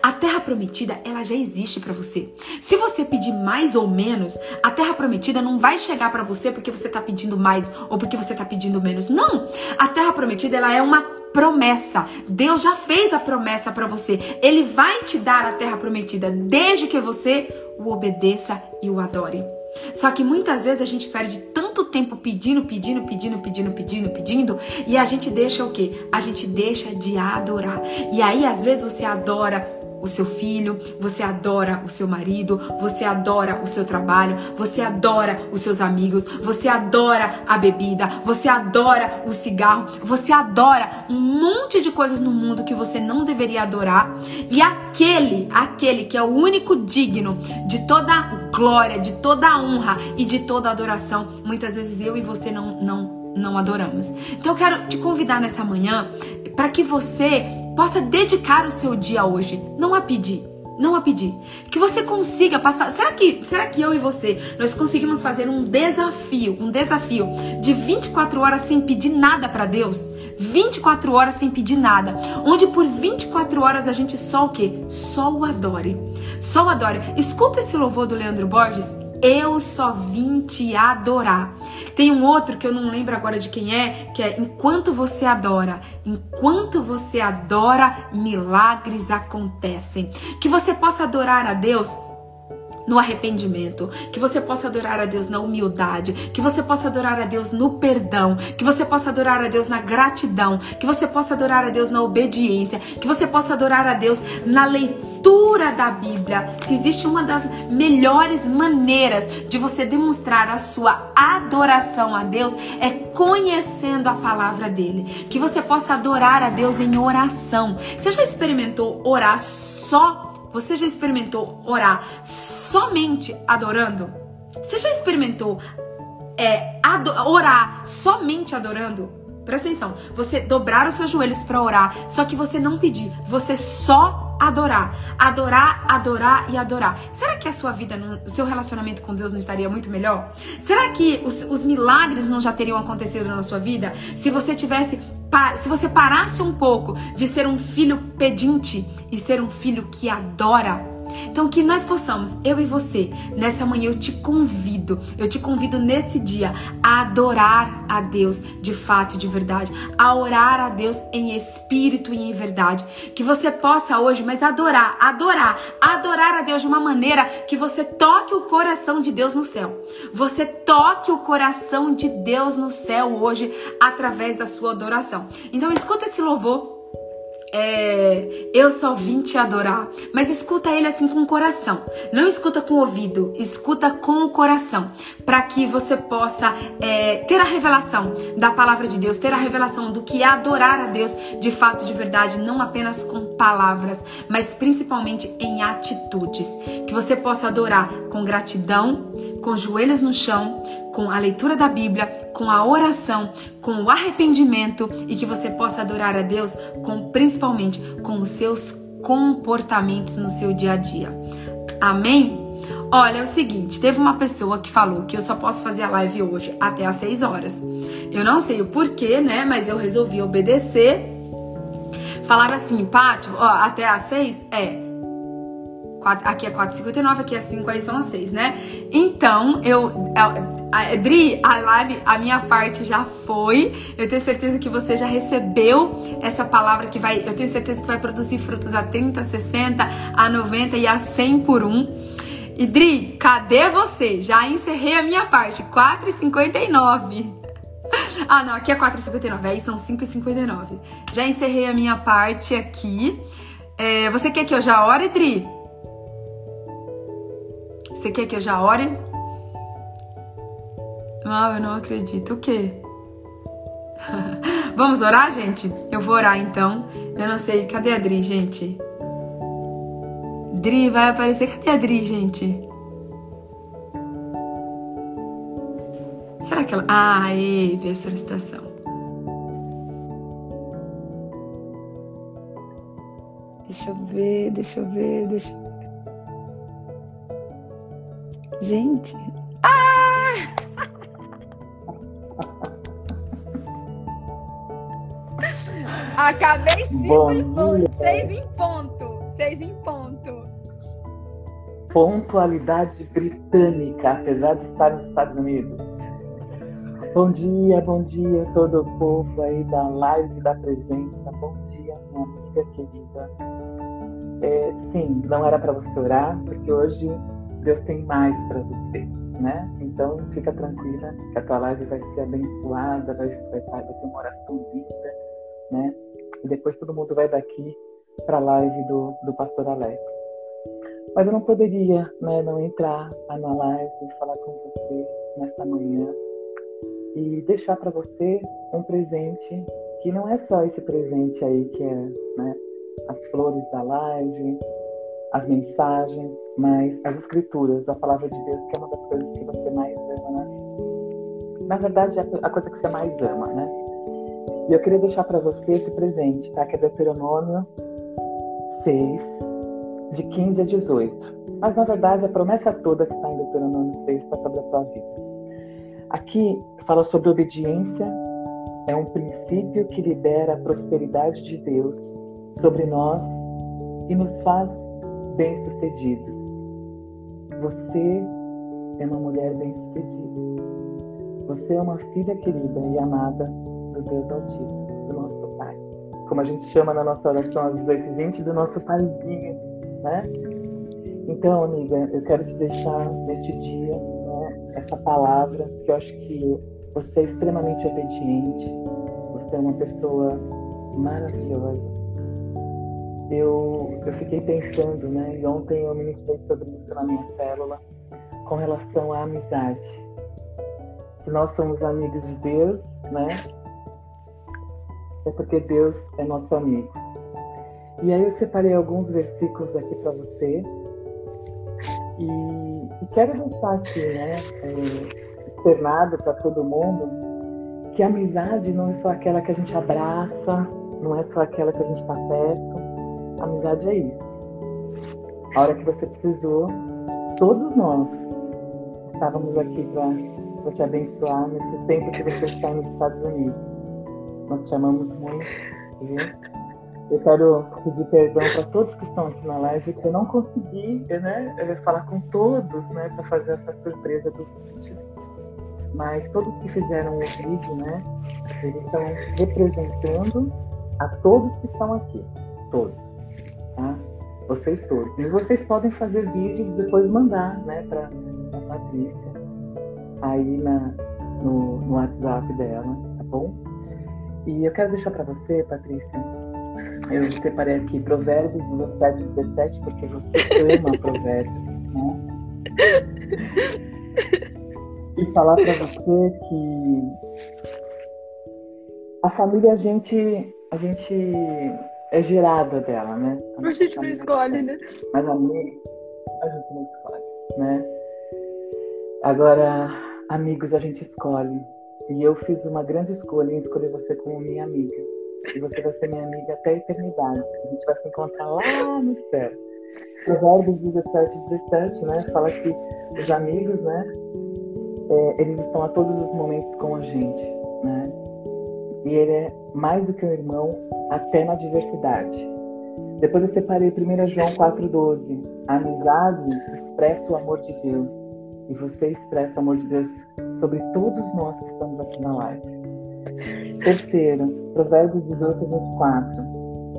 A terra prometida, ela já existe para você. Se você pedir mais ou menos, a terra prometida não vai chegar para você porque você tá pedindo mais ou porque você tá pedindo menos. Não. A terra prometida, ela é uma promessa. Deus já fez a promessa para você. Ele vai te dar a terra prometida desde que você o obedeça e o adore. Só que muitas vezes a gente perde tanto tempo pedindo, pedindo, pedindo, pedindo, pedindo, pedindo, e a gente deixa o quê? A gente deixa de adorar. E aí às vezes você adora o seu filho, você adora o seu marido, você adora o seu trabalho, você adora os seus amigos, você adora a bebida, você adora o cigarro, você adora um monte de coisas no mundo que você não deveria adorar. E aquele, aquele que é o único digno de toda glória, de toda honra e de toda adoração, muitas vezes eu e você não não não adoramos. Então eu quero te convidar nessa manhã para que você possa dedicar o seu dia hoje, não a pedir, não a pedir. Que você consiga passar. Será que, será que eu e você nós conseguimos fazer um desafio, um desafio de 24 horas sem pedir nada para Deus? 24 horas sem pedir nada, onde por 24 horas a gente só o quê? Só o adore. Só o adore. Escuta esse louvor do Leandro Borges Eu só vim te adorar. Tem um outro que eu não lembro agora de quem é, que é enquanto você adora, enquanto você adora, milagres acontecem. Que você possa adorar a Deus no arrependimento, que você possa adorar a Deus na humildade, que você possa adorar a Deus no perdão, que você possa adorar a Deus na gratidão, que você possa adorar a Deus na obediência, que você possa adorar a Deus na leitura da Bíblia. Se existe uma das melhores maneiras de você demonstrar a sua adoração a Deus é conhecendo a palavra dele. Que você possa adorar a Deus em oração. Você já experimentou orar só você já experimentou orar somente adorando? Você já experimentou é, orar somente adorando? Presta atenção. Você dobrar os seus joelhos para orar, só que você não pedir, você só adorar. Adorar, adorar e adorar. Será que a sua vida, o seu relacionamento com Deus não estaria muito melhor? Será que os, os milagres não já teriam acontecido na sua vida se você tivesse se você parasse um pouco de ser um filho pedinte e ser um filho que adora? Então, que nós possamos, eu e você, nessa manhã eu te convido, eu te convido nesse dia a adorar a Deus de fato e de verdade, a orar a Deus em espírito e em verdade. Que você possa hoje, mas adorar, adorar, adorar a Deus de uma maneira que você toque o coração de Deus no céu. Você toque o coração de Deus no céu hoje através da sua adoração. Então, escuta esse louvor é, eu só vim te adorar. Mas escuta ele assim com o coração. Não escuta com o ouvido, escuta com o coração. Para que você possa é, ter a revelação da palavra de Deus, ter a revelação do que é adorar a Deus de fato, de verdade, não apenas com palavras, mas principalmente em atitudes. Que você possa adorar com gratidão, com joelhos no chão, com a leitura da Bíblia, com a oração, com o arrependimento e que você possa adorar a Deus com principalmente com os seus comportamentos no seu dia a dia. Amém? Olha, é o seguinte, teve uma pessoa que falou que eu só posso fazer a live hoje até às 6 horas. Eu não sei o porquê, né? Mas eu resolvi obedecer. Falar assim, Pátio, ó, até às 6? É, aqui é 4,59, aqui é 5, aí são as 6, né? Então, eu. A, a, Dri, a live, a minha parte já foi. Eu tenho certeza que você já recebeu essa palavra que vai. Eu tenho certeza que vai produzir frutos a 30, 60, a 90 e a 100 por um. E Dri, cadê você? Já encerrei a minha parte, 4,59. Ah, não, aqui é 4,59, aí são 5,59. Já encerrei a minha parte aqui. É, você quer que eu já ore, Dri? Você quer que eu já ore? Ah, eu não acredito. O quê? Vamos orar, gente? Eu vou orar então. Eu não sei. Cadê a Dri, gente? Dri vai aparecer. Cadê a Dri, gente? Será que ela. Ah, ei, vi a solicitação. Deixa eu ver, deixa eu ver, deixa eu. Gente. Ah! Acabei cinco em ponto. Seis em ponto. Seis em ponto. Pontualidade britânica, apesar de estar nos Estados Unidos. Bom dia, bom dia todo o povo aí da live da presença. Bom dia, minha amiga querida. É, sim, não era para você orar, porque hoje Deus tem mais para você, né? Então fica tranquila que a tua live vai ser abençoada, vai, vai, vai ter uma oração linda, né? E depois todo mundo vai daqui para a live do, do pastor Alex. Mas eu não poderia né, não entrar na live e falar com você nesta manhã e deixar para você um presente que não é só esse presente aí que é né, as flores da live, as mensagens, mas as escrituras, a palavra de Deus, que é uma das coisas que você mais ama na vida. Na verdade, é a coisa que você mais ama, né? E eu queria deixar para você esse presente, tá? Que é Deuteronômio 6, de 15 a 18. Mas, na verdade, a promessa toda que está em Deuteronômio 6 está sobre a tua vida. Aqui fala sobre obediência, é um princípio que libera a prosperidade de Deus sobre nós e nos faz bem-sucedidos. Você é uma mulher bem-sucedida. Você é uma filha querida e amada do Deus Altíssimo, do nosso Pai. Como a gente chama na nossa oração às 18h20, do nosso Paizinho, né? Então, amiga, eu quero te deixar neste dia né, essa palavra, que eu acho que você é extremamente obediente, você é uma pessoa maravilhosa. Eu, eu fiquei pensando, né, e ontem eu ministrei sobre isso na minha célula, com relação à amizade. Se nós somos amigos de Deus, né, é porque Deus é nosso amigo. E aí eu separei alguns versículos aqui para você. E, e, quero deixar aqui, né, é, externado para todo mundo, que a amizade não é só aquela que a gente abraça, não é só aquela que a gente está perto. Amizade é isso. A hora que você precisou, todos nós estávamos aqui para te abençoar nesse tempo que você está nos Estados Unidos. Nós te amamos muito, viu? Eu quero pedir perdão para todos que estão aqui na live, que eu não consegui né, falar com todos né, para fazer essa surpresa do vídeo. Mas todos que fizeram o vídeo, né, eles estão representando a todos que estão aqui. Todos. Vocês todos. E vocês podem fazer vídeos e depois mandar né, para a Patrícia aí na, no, no WhatsApp dela, tá bom? E eu quero deixar para você, Patrícia, eu separei aqui Provérbios 17 e 17, porque você ama Provérbios, né? E falar para você que a família a gente, a gente é gerada dela, né? A, a gente não escolhe, né? Mas a a gente não escolhe, né? Agora, amigos a gente escolhe. E eu fiz uma grande escolha em escolher você como minha amiga. E você vai ser minha amiga até a eternidade. A gente vai se encontrar lá no céu. Provérbios 17, 17, né? Fala que os amigos, né? É, eles estão a todos os momentos com a gente, né? E ele é mais do que um irmão, até na diversidade. Depois eu separei 1 João 4,12. A amizade expressa o amor de Deus. E você expressa o amor de Deus sobre todos nós que estamos aqui na live. Terceiro, Provérbios 18, 24.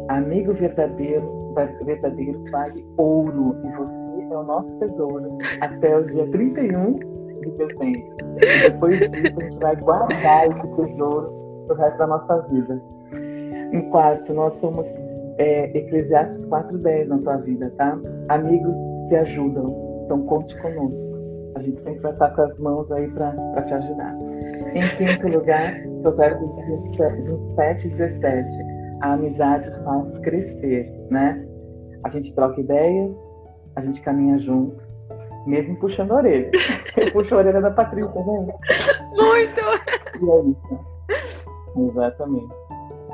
Amigo verdadeiro, verdadeiro vale ouro, e você é o nosso tesouro até o dia 31 de dezembro. E depois disso, a gente vai guardar esse tesouro pro resto da nossa vida. Em quarto, nós somos é, Eclesiastes 4,10 na tua vida, tá? Amigos se ajudam, então conte conosco. A gente sempre vai estar com as mãos aí para te ajudar. Em quinto lugar, Provérbios 27 e 17. A amizade faz crescer, né? A gente troca ideias, a gente caminha junto, mesmo puxando a orelha. Eu puxo a orelha da Patrícia, né? Muito! E é isso. Exatamente.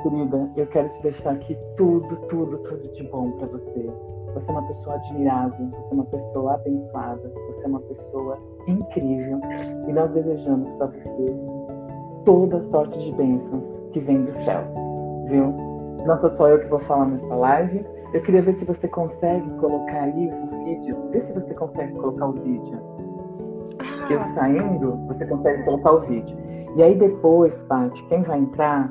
Querida, eu quero te deixar aqui tudo, tudo, tudo de bom para você. Você é uma pessoa admirável, você é uma pessoa abençoada, você é uma pessoa incrível. E nós desejamos para você toda sorte de bênçãos que vem dos céus, viu? Não sou só eu que vou falar nessa live. Eu queria ver se você consegue colocar aí o vídeo. Vê se você consegue colocar o vídeo. Eu ah. saindo, você consegue colocar o vídeo. E aí depois, Paty, quem vai entrar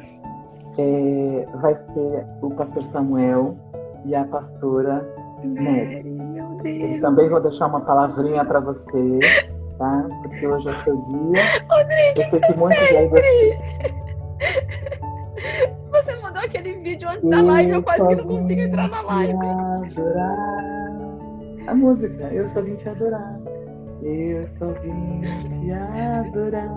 é, vai ser o pastor Samuel e a pastora Nery. Eu também vou deixar uma palavrinha para você, tá? Porque hoje é seu dia. Rodrigo, eu sei que muitos aí você mandou aquele vídeo antes da live, eu quase que não consigo entrar na live. Adorar. A música, eu só vim te adorar. Eu só vim te adorar.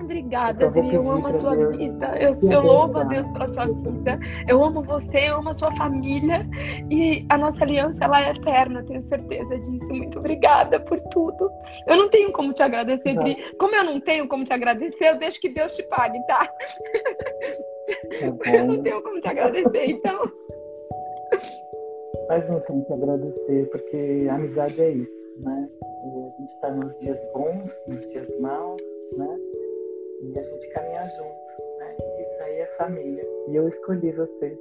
Obrigada, Adri. Eu amo a sua Deus. vida. Eu, eu louvo a Deus pela sua vida. Eu amo você, eu amo a sua família. E a nossa aliança, ela é eterna, tenho certeza disso. Muito obrigada por tudo. Eu não tenho como te agradecer, Dri. Como eu não tenho como te agradecer, eu deixo que Deus te pague, tá? É eu não tenho como te agradecer, então. Mas não tem que agradecer, porque a amizade é isso, né? A gente está nos dias bons, nos dias maus, né? E a gente caminhar junto, né? Isso aí é família. E eu escolhi você,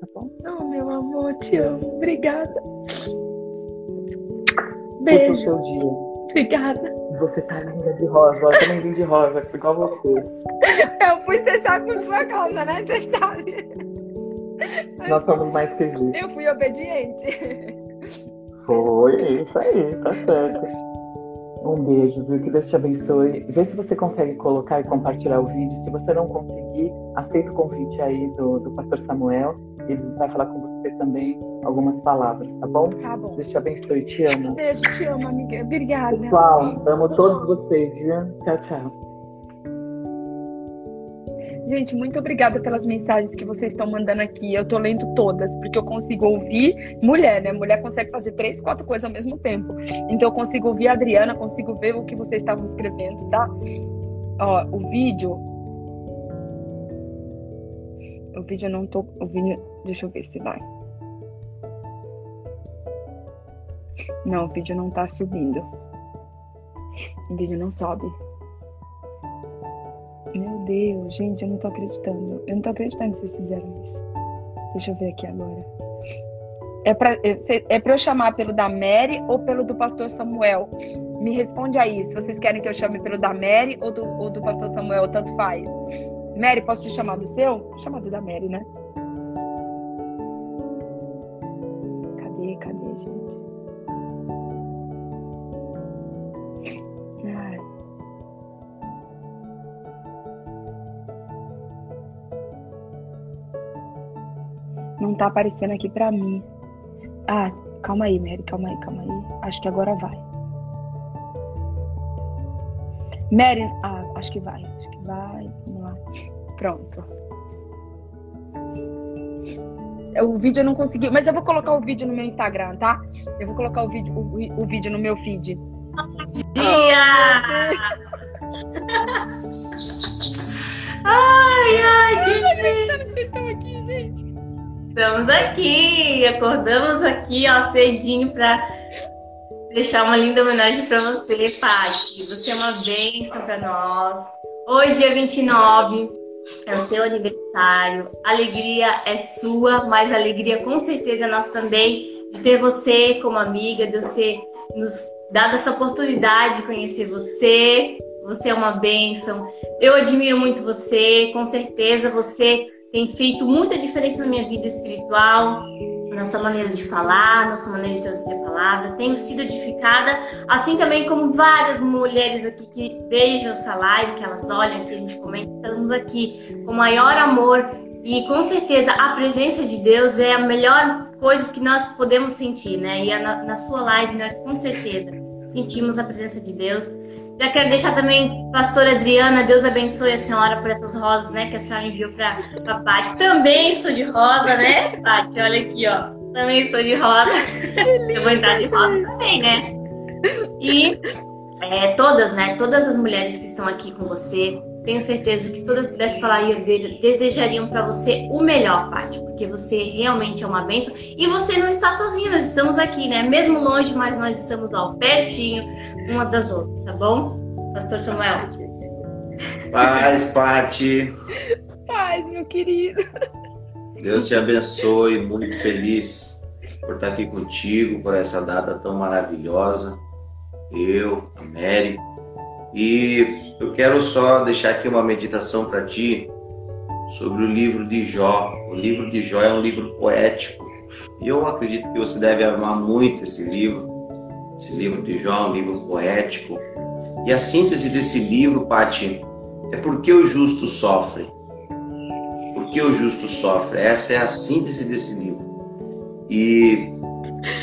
tá bom? Oh, meu amor, te amo. Obrigada. Beijo. seu dia. Obrigada. Você tá linda de rosa. Eu também vim de rosa, igual você. Eu fui cessar por sua causa, né? Você sabe. Nós somos mais felizes. Eu fui obediente. Foi, isso aí, tá certo. Um beijo, viu? Que Deus te abençoe. Vê se você consegue colocar e compartilhar o vídeo. Se você não conseguir, aceita o convite aí do, do pastor Samuel. Ele vai falar com você também algumas palavras, tá bom? Tá bom. Deus te abençoe, te amo. Beijo, te amo, amiga. Obrigada. Pessoal, amo todos vocês, viu? Tchau, tchau. Gente, muito obrigada pelas mensagens que vocês estão mandando aqui. Eu tô lendo todas, porque eu consigo ouvir mulher, né? Mulher consegue fazer três, quatro coisas ao mesmo tempo. Então eu consigo ouvir a Adriana, consigo ver o que vocês estavam escrevendo, tá? Ó, o vídeo. O vídeo eu não tô. O vídeo. Deixa eu ver se vai. Não, o vídeo não tá subindo. O vídeo não sobe. Deus, gente, eu não tô acreditando. Eu não tô acreditando que vocês fizeram isso. Deixa eu ver aqui agora. É pra, é, é pra eu chamar pelo da Mary ou pelo do pastor Samuel? Me responde aí, se vocês querem que eu chame pelo da Mary ou do, ou do pastor Samuel, tanto faz. Mary, posso te chamar do seu? Chamar do da Mary, né? Tá aparecendo aqui pra mim. Ah, calma aí, Mary, calma aí, calma aí. Acho que agora vai. Mary, ah, acho que vai, acho que vai. Vamos lá. Pronto. O vídeo eu não consegui, mas eu vou colocar o vídeo no meu Instagram, tá? Eu vou colocar o vídeo, o, o vídeo no meu feed. Dia! ai, ai, que. Eu não acreditando que vocês estão aqui, gente. Estamos aqui, acordamos aqui, ó, cedinho para deixar uma linda homenagem para você, Paty. Você é uma bênção para nós. Hoje é 29, é o seu aniversário. Alegria é sua, mas alegria com certeza é nossa também de ter você como amiga, Deus ter nos dado essa oportunidade de conhecer você. Você é uma bênção. Eu admiro muito você, com certeza você tem feito muita diferença na minha vida espiritual, na sua maneira de falar, na sua maneira de transmitir a palavra. Tenho sido edificada, assim também como várias mulheres aqui que vejam essa live, que elas olham, que a gente comenta. Estamos aqui com maior amor e com certeza a presença de Deus é a melhor coisa que nós podemos sentir, né? E na, na sua live nós com certeza sentimos a presença de Deus. Já quero deixar também, pastora Adriana, Deus abençoe a senhora por essas rosas, né, que a senhora enviou para a Paty. Também estou de rosa, né, Paty? Olha aqui, ó. Também estou de rosa. Eu vou entrar de rosa também, né? E é, todas, né, todas as mulheres que estão aqui com você, tenho certeza que se todas pudessem falar, desejariam para você o melhor, Paty, porque você realmente é uma bênção. E você não está sozinha, nós estamos aqui, né? Mesmo longe, mas nós estamos ó, pertinho uma das outras, tá bom? Pastor Samuel. Paz, Paty. Paz, meu querido. Deus te abençoe, muito feliz por estar aqui contigo, por essa data tão maravilhosa. Eu, a Mary. E eu quero só deixar aqui uma meditação para ti sobre o livro de Jó. O livro de Jó é um livro poético e eu acredito que você deve amar muito esse livro. Esse livro de Jó é um livro poético. E a síntese desse livro, Pati, é porque o justo sofre. Por que o justo sofre? Essa é a síntese desse livro. E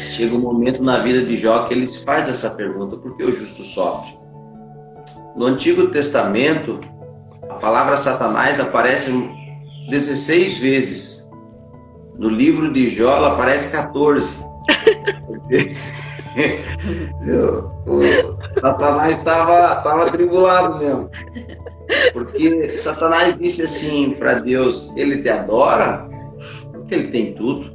chega um momento na vida de Jó que ele se faz essa pergunta: por que o justo sofre? No Antigo Testamento, a palavra Satanás aparece 16 vezes. No livro de Jó, ela aparece 14. o Satanás estava tava tribulado mesmo. Porque Satanás disse assim para Deus: Ele te adora porque ele tem tudo.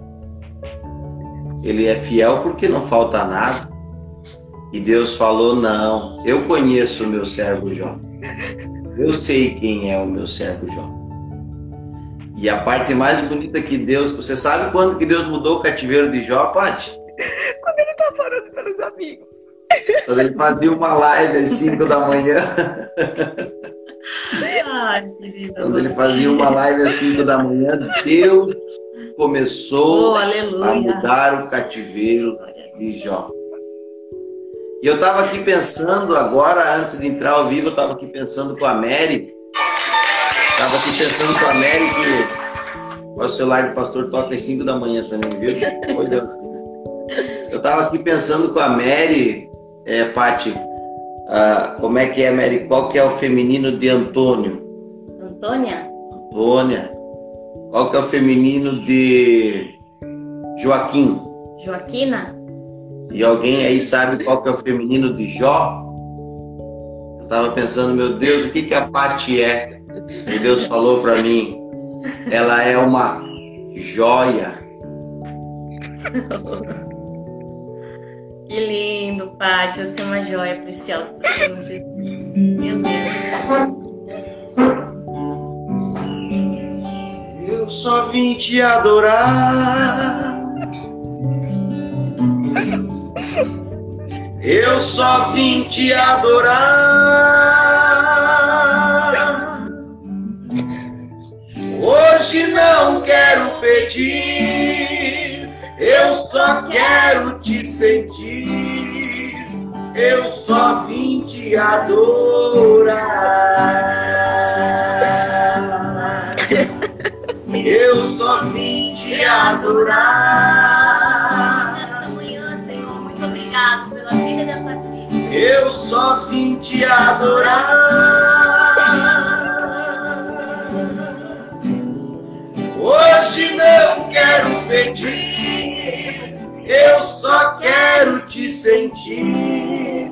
Ele é fiel porque não falta nada. E Deus falou: Não, eu conheço o meu servo Jó. Eu sei quem é o meu servo Jó. E a parte mais bonita que Deus. Você sabe quando que Deus mudou o cativeiro de Jó, Paty? Quando ele tá falando pelos amigos. Quando ele fazia uma live às 5 da manhã. Ai, querido. Quando ele fazia uma live às 5 da manhã, Deus começou Oh, a mudar o cativeiro de Jó. E eu estava aqui pensando agora, antes de entrar ao vivo, eu estava aqui pensando com a Mary. Estava aqui pensando com a Mary que o celular do pastor toca às 5 da manhã também, viu? Eu estava aqui pensando com a Mary, é, Paty, ah, como é que é, Mary? Qual que é o feminino de Antônio? Antônia? Antônia. Qual que é o feminino de Joaquim? Joaquina? E alguém aí sabe qual que é o feminino de Jó? Eu estava pensando, meu Deus, o que, que a Paty é? E Deus falou para mim, ela é uma joia. Que lindo, Paty. Você é uma joia preciosa para Jesus. Meu Deus. Eu só vim te adorar. Eu só vim te adorar. Hoje não quero pedir, eu só quero te sentir. Eu só vim te adorar. Eu só vim te adorar. Eu só vim te adorar. Hoje não quero pedir, eu só quero te sentir.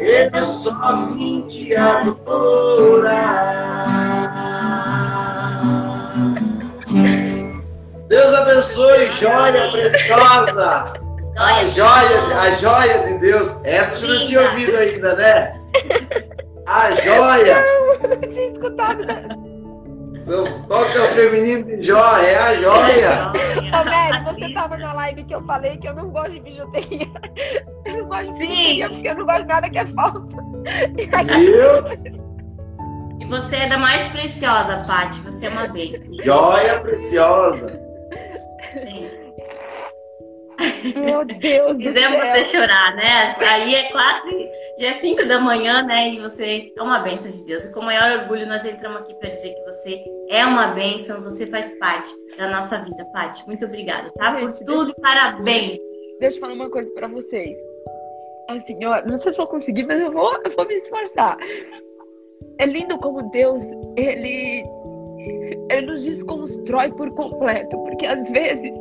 Eu só vim te adorar. Deus abençoe, joia preciosa. A joia, a joia de Deus. Essa você não tinha ouvido ainda, né? A joia. não tinha escutado. Seu- Qual que é o feminino de Jó? É a joia. Mary, você tava na live que eu falei que eu não gosto de bijuteria. Eu não gosto de Sim. bijuteria porque eu não gosto de nada que é falso. E? E você é da mais preciosa, Paty. Você é uma bênção. Joia preciosa. Meu Deus do Fizemos você céu. chorar, né? Aí é quatro, já é cinco da manhã, né? E você é uma bênção de Deus. E com o maior orgulho nós entramos aqui para dizer que você é uma bênção, você faz parte da nossa vida, Paty. Muito obrigada, tá? Por Gente, tudo e parabéns. Deixa eu falar uma coisa pra vocês. Assim, ó, não sei se eu vou conseguir, mas eu vou, eu vou me esforçar. É lindo como Deus, ele, ele nos desconstrói por completo, porque às vezes,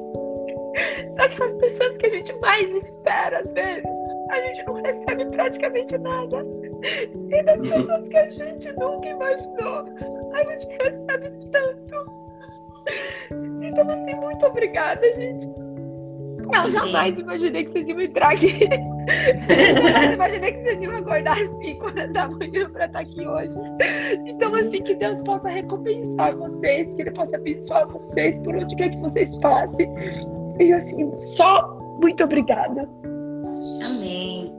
daquelas pessoas que a gente mais espera, às vezes, a gente não recebe praticamente nada. E das pessoas que a gente nunca imaginou, a gente recebe tanto. Então, assim, muito obrigada, gente. Eu jamais imaginei que vocês iam entrar aqui. Eu jamais imaginei que vocês iam acordar às 5 horas da manhã pra estar aqui hoje. Então, assim, que Deus possa recompensar vocês, que Ele possa abençoar vocês por onde quer que vocês passem. E, assim, só muito obrigada. Amém.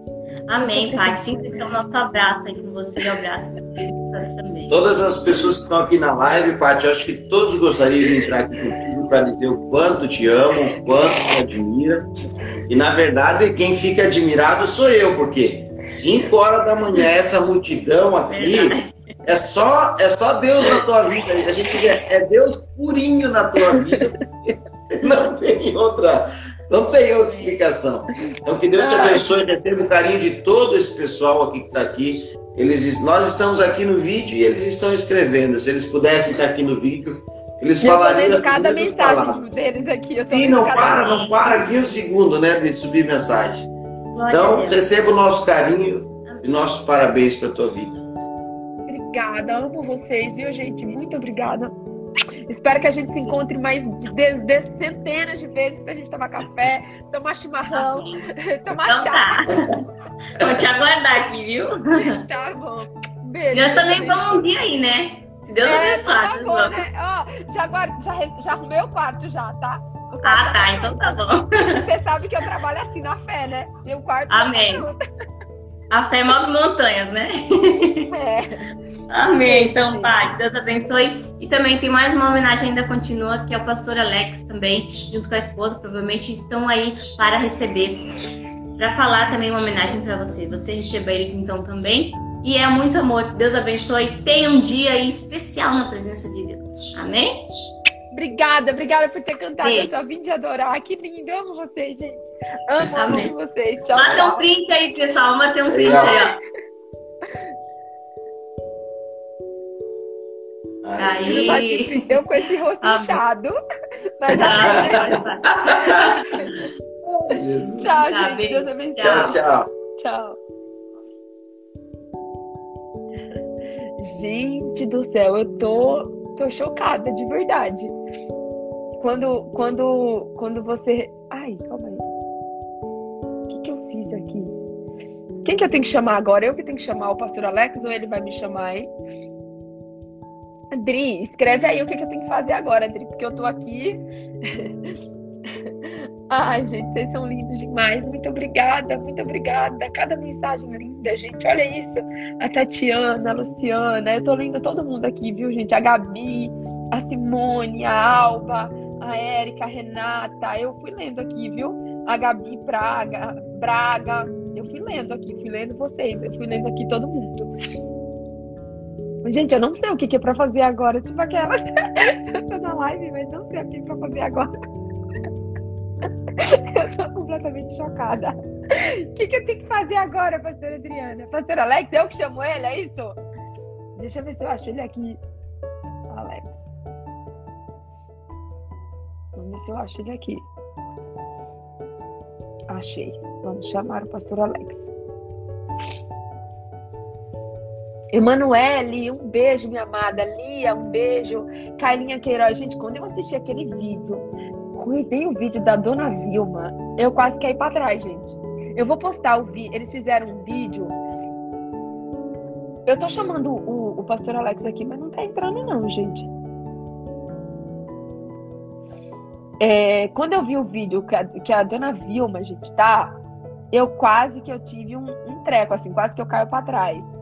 Amém, Paty. Sempre tem o nosso abraço aí com você e o abraço também. Todas as pessoas que estão aqui na live, Paty, eu acho que todos gostariam de entrar aqui contigo para dizer o quanto te amo, o quanto te admira. E na verdade, quem fica admirado sou eu, porque 5 horas da manhã, essa multidão aqui, é só, é só Deus na tua vida. A gente vê, é Deus purinho na tua vida. Não tem outra, não tem outra explicação. Então que Deus te abençoe, receba o carinho de todo esse pessoal aqui que está aqui. Eles, nós estamos aqui no vídeo e eles estão escrevendo. Se eles pudessem estar aqui no vídeo, eles Eu falariam. vendo as cada mensagem palavras. deles aqui. Eu tô Sim, vendo não cada para, não para aqui um segundo, né, de subir mensagem. Glória Então, receba o nosso carinho e nossos parabéns para a tua vida. Obrigada, amo vocês, viu, gente? Muito obrigada. Espero que a gente se encontre mais de, de centenas de vezes pra gente tomar café, tomar chimarrão, tomar Então chá. tá. Vou te aguardar aqui, viu? Tá bom. Beijo. Nós também vamos um dia aí, né? Se Deus É, abençoar. por nós favor, né? Ó, já, guarda- já, já arrumei o quarto já, tá? O quarto Ah, já tá. Então tá bom. Você sabe que eu trabalho assim na fé, né? O quarto. Amém. tá pronto. A fé move montanhas, né? É. Amém. Então, Pai, Deus abençoe. E também tem mais uma homenagem ainda continua, que é o pastor Alex também, junto com a esposa, provavelmente estão aí para receber, para falar também uma homenagem para você. Você receba eles então também. E é muito amor. Deus abençoe. Tenha um dia aí especial na presença de Deus. Amém? Obrigada, obrigada por ter cantado. Eu só vim de adorar. Que lindo. Eu amo vocês, gente. Amo, Amém. amo vocês. Tchau, Mata um tchau. print aí, pessoal. Mata um print aí, ó. Aí. te- Eu com esse rosto Amém. inchado. Mas Jesus. tchau, Tá gente. bem. Deus abençoe. Tchau. Tchau. Tchau. Gente do céu, eu tô, tô chocada, de verdade. Quando, quando, quando você. Ai, calma aí. O que, que eu fiz aqui? Quem que eu tenho que chamar agora? Eu que tenho que chamar o pastor Alex ou ele vai me chamar, hein? Adri, escreve aí o que, que eu tenho que fazer agora, Adri, porque eu tô aqui. Ai, gente, vocês são lindos demais. Muito obrigada, muito obrigada. Cada mensagem linda, gente. Olha isso. A Tatiana, a Luciana. Eu tô lendo todo mundo aqui, viu, gente? A Gabi, a Simone, a Alba, a Érica, a Renata. Eu fui lendo aqui, viu? A Gabi Braga, Braga. Eu fui lendo aqui, fui lendo vocês. Eu fui lendo aqui todo mundo. Gente, eu não sei o que, que é pra fazer agora. Tipo aquela. eu tô na live, mas não sei o que é pra fazer agora. eu tô completamente chocada. O que, que eu tenho que fazer agora, pastora Adriana? Pastor Alex, eu que chamo ele, é isso? Deixa eu ver se eu acho ele aqui. Alex. Vamos ver se eu acho ele aqui. Achei. Vamos chamar o pastor Alex. Emanuele, um beijo, minha amada. Lia, um beijo. Carlinha Queiroz. Gente, quando eu assisti aquele vídeo, tem o vídeo da Dona Vilma, eu quase caí pra trás, gente. Eu vou postar o vídeo. Eles fizeram um vídeo. Eu tô chamando o, o pastor Alex aqui, mas não tá entrando, não, gente. É, quando eu vi o vídeo que a, que a dona Vilma, gente, tá? Eu quase que eu tive um, um treco, assim, quase que eu caio pra trás.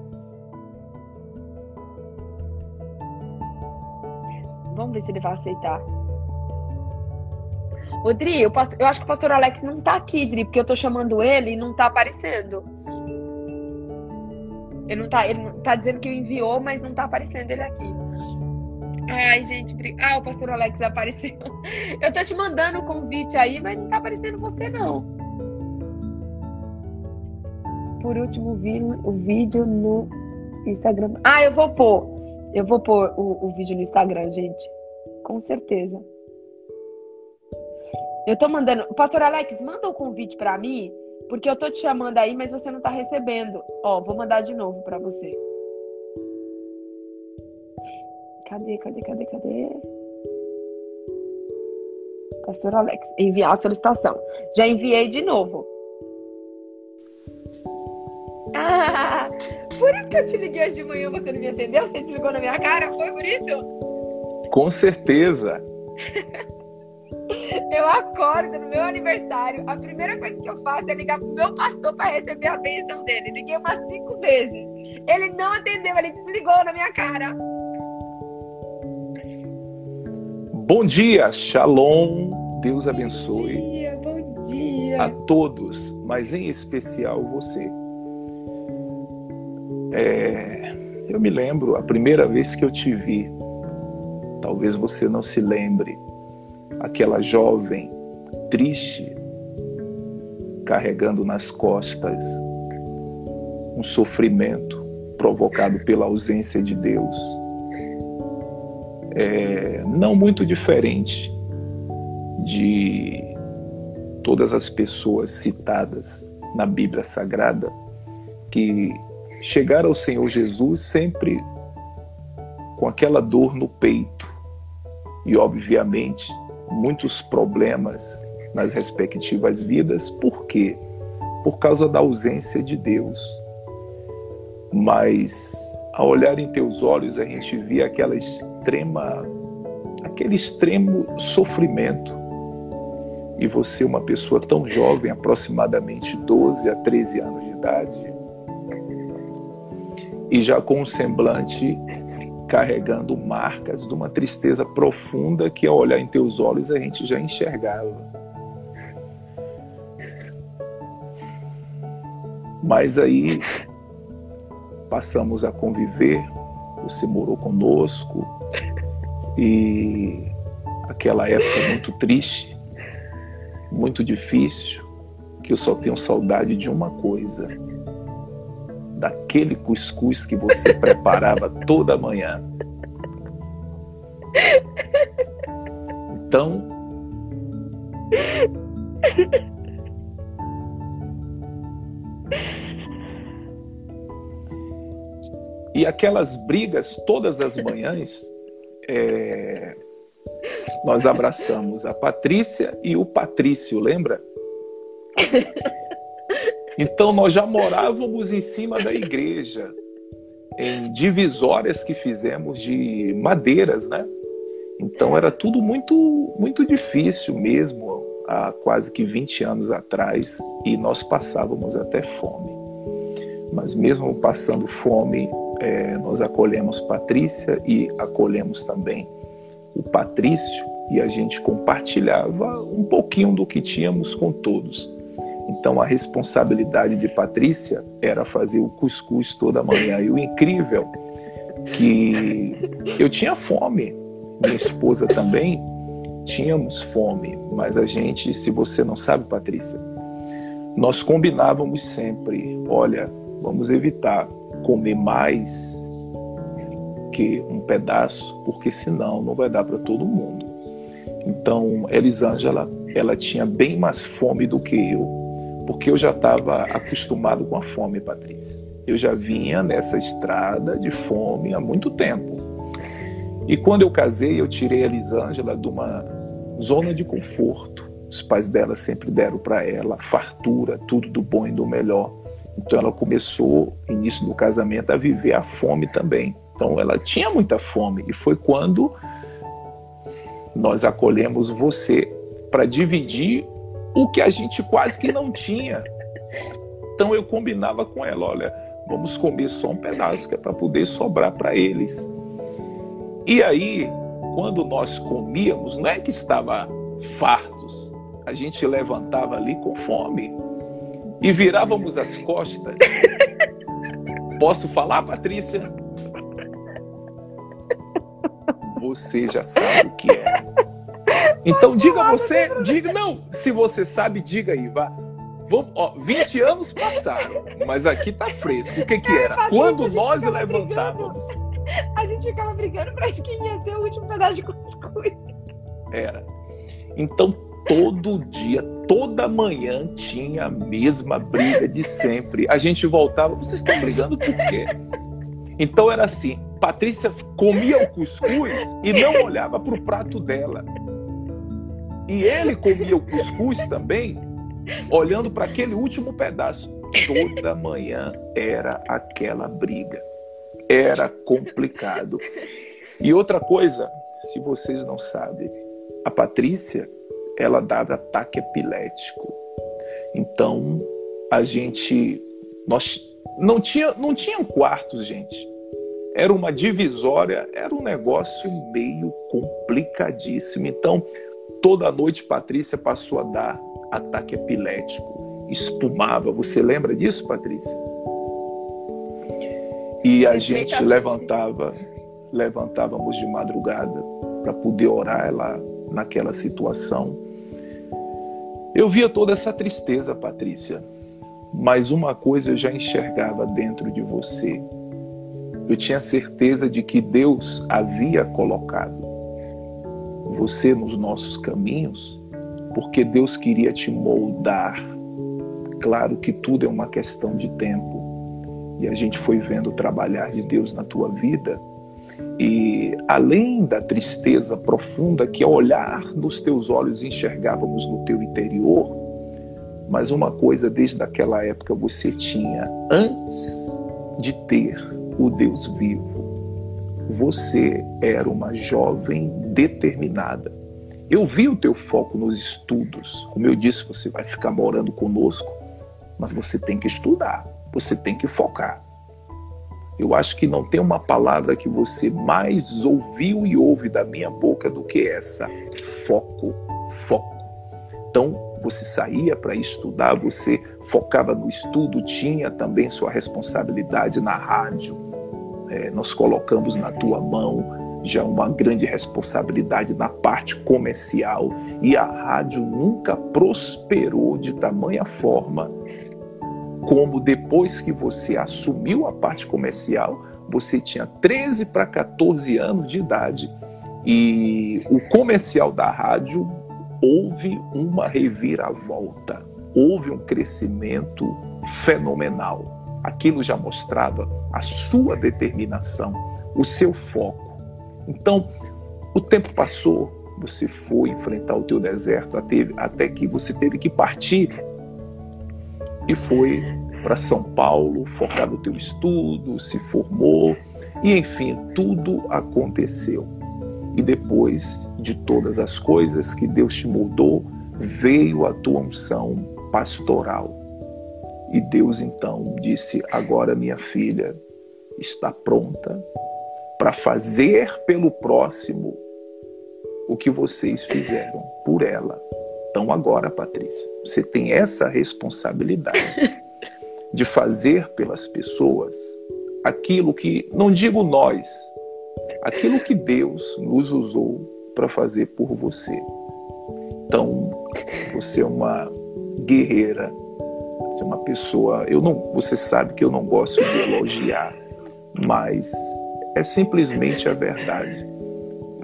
Vamos ver se ele vai aceitar. Ô, Dri, eu, posso- eu acho que o pastor Alex não tá aqui, Dri, porque eu tô chamando ele e não tá aparecendo. Ele não tá, ele tá dizendo que enviou, mas não tá aparecendo ele aqui. Ai, gente, bri- ah, o pastor Alex apareceu. Eu tô te mandando o convite aí, mas não tá aparecendo você, não. Por último, vi o vídeo no Instagram. Ah, eu vou pôr. Eu vou pôr o, o vídeo no Instagram, gente. Com certeza. Eu tô mandando. Pastor Alex, manda o convite pra mim, porque eu tô te chamando aí, mas você não tá recebendo. Ó, vou mandar de novo pra você. Cadê, cadê, cadê, cadê? Pastor Alex, enviar a solicitação. Já enviei de novo. Ah, por isso que eu te liguei hoje de manhã, você não me atendeu? Você desligou na minha cara? Foi por isso? Com certeza. Eu acordo no meu aniversário, a primeira coisa que eu faço é ligar pro meu pastor para receber a bênção dele. Liguei umas cinco vezes. Ele não atendeu, ele desligou na minha cara. Bom dia, Shalom. Deus abençoe Bom dia, bom dia. a todos, mas em especial você. É, eu me lembro a primeira vez que eu te vi. Talvez você não se lembre. Aquela jovem triste, carregando nas costas um sofrimento provocado pela ausência de Deus. É, não muito diferente de todas as pessoas citadas na Bíblia Sagrada que chegaram ao Senhor Jesus sempre com aquela dor no peito e, obviamente, muitos problemas nas respectivas vidas. Por quê? Por causa da ausência de Deus. Mas ao olhar em teus olhos, a gente via aquela extrema, aquele extremo sofrimento. E você, uma pessoa tão jovem, aproximadamente 12 a 13 anos de idade, e já com um semblante carregando marcas de uma tristeza profunda que ao olhar em teus olhos a gente já enxergava. Mas aí passamos a conviver, você morou conosco e aquela época muito triste, muito difícil, que eu só tenho saudade de uma coisa, daquele cuscuz que você preparava toda manhã. Então, E aquelas brigas todas as manhãs, é, nós abraçamos a Patrícia e o Patrício, lembra? Então nós já morávamos em cima da igreja, em divisórias que fizemos de madeiras, né? Então era tudo muito muito difícil mesmo, há quase que 20 anos atrás, e nós passávamos até fome. Mas mesmo passando fome, é, nós acolhemos Patrícia e acolhemos também o Patrício, e a gente compartilhava um pouquinho do que tínhamos com todos. Então a responsabilidade de Patrícia era fazer o cuscuz toda manhã. E o incrível que eu tinha fome, minha esposa também tínhamos fome, mas a gente, se você não sabe, Patrícia, nós combinávamos sempre, olha, vamos evitar comer mais que um pedaço, porque senão não vai dar para todo mundo. Então, Elisângela, ela tinha bem mais fome do que eu, porque eu já estava acostumado com a fome, Patrícia. Eu já vinha nessa estrada de fome há muito tempo. E quando eu casei, eu tirei a Elisângela de uma zona de conforto. Os pais dela sempre deram para ela fartura, tudo do bom e do melhor. Então ela começou, início do casamento, a viver a fome também. Então ela tinha muita fome e foi quando nós acolhemos você para dividir o que a gente quase que não tinha. Então eu combinava com ela, olha, vamos comer só um pedaço que é para poder sobrar para eles. E aí, quando nós comíamos, não é que estava fartos, a gente levantava ali com fome e virávamos as costas. Posso falar, Patrícia? Você já sabe o que é. Então diga você, diga, não, se você sabe, diga aí, vá. Vamos, ó, 20 anos passaram, mas aqui tá fresco. O que que era? Quando nós levantávamos. A gente ficava brigando pra quem ia ser o último pedaço de cuscuz. Era. Então, todo dia, toda manhã tinha a mesma briga de sempre. A gente voltava, vocês estão brigando por quê? Então era assim, Patrícia comia o cuscuz e não olhava para o prato dela. E ele comia o cuscuz também, olhando para aquele último pedaço. Toda manhã era aquela briga. Era complicado. E outra coisa, se vocês não sabem, a Patrícia, ela dava ataque epilético. Então, a gente nós não tinha não tinham quartos, gente. Era uma divisória, era um negócio meio complicadíssimo. Então, Toda noite Patrícia passou a dar ataque epilético, espumava. Você lembra disso, Patrícia? E a gente levantava, levantávamos de madrugada para poder orar lá naquela situação. Eu via toda essa tristeza, Patrícia, mas uma coisa eu já enxergava dentro de você. Eu tinha certeza de que Deus havia colocado você nos nossos caminhos, porque Deus queria te moldar. Claro que tudo é uma questão de tempo. E a gente foi vendo o trabalhar de Deus na tua vida. E além da tristeza profunda que ao olhar nos teus olhos enxergávamos no teu interior, mas uma coisa desde aquela época você tinha antes de ter o Deus vivo você era uma jovem determinada. Eu vi o teu foco nos estudos. Como eu disse, você vai ficar morando conosco, mas você tem que estudar, você tem que focar. Eu acho que não tem uma palavra que você mais ouviu e ouve da minha boca do que essa: foco, foco. Então, você saía para estudar, você focava no estudo, tinha também sua responsabilidade na rádio. É, nós colocamos na tua mão já uma grande responsabilidade na parte comercial e a rádio nunca prosperou de tamanha forma como depois que você assumiu a parte comercial, você tinha 13 para 14 anos de idade e o comercial da rádio houve uma reviravolta, houve um crescimento fenomenal. Aquilo já mostrava a sua determinação, o seu foco. Então, o tempo passou, você foi enfrentar o teu deserto até, até que você teve que partir e foi para São Paulo, focar no teu estudo, se formou e enfim, tudo aconteceu. E depois de todas as coisas que Deus te moldou, veio a tua unção pastoral. E Deus então disse: Agora minha filha está pronta para fazer pelo próximo o que vocês fizeram por ela. Então, agora, Patrícia, você tem essa responsabilidade de fazer pelas pessoas aquilo que, não digo nós, aquilo que Deus nos usou para fazer por você. Então, você é uma guerreira, é uma pessoa. Eu não, você sabe que eu não gosto de elogiar, mas é simplesmente a verdade.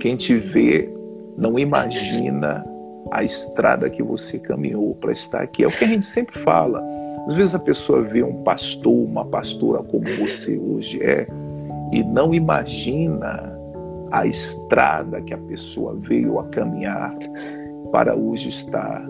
Quem te vê não imagina a estrada que você caminhou para estar aqui. É o que a gente sempre fala. Às vezes a pessoa vê um pastor, uma pastora como você hoje é, e não imagina a estrada que a pessoa veio a caminhar para hoje estar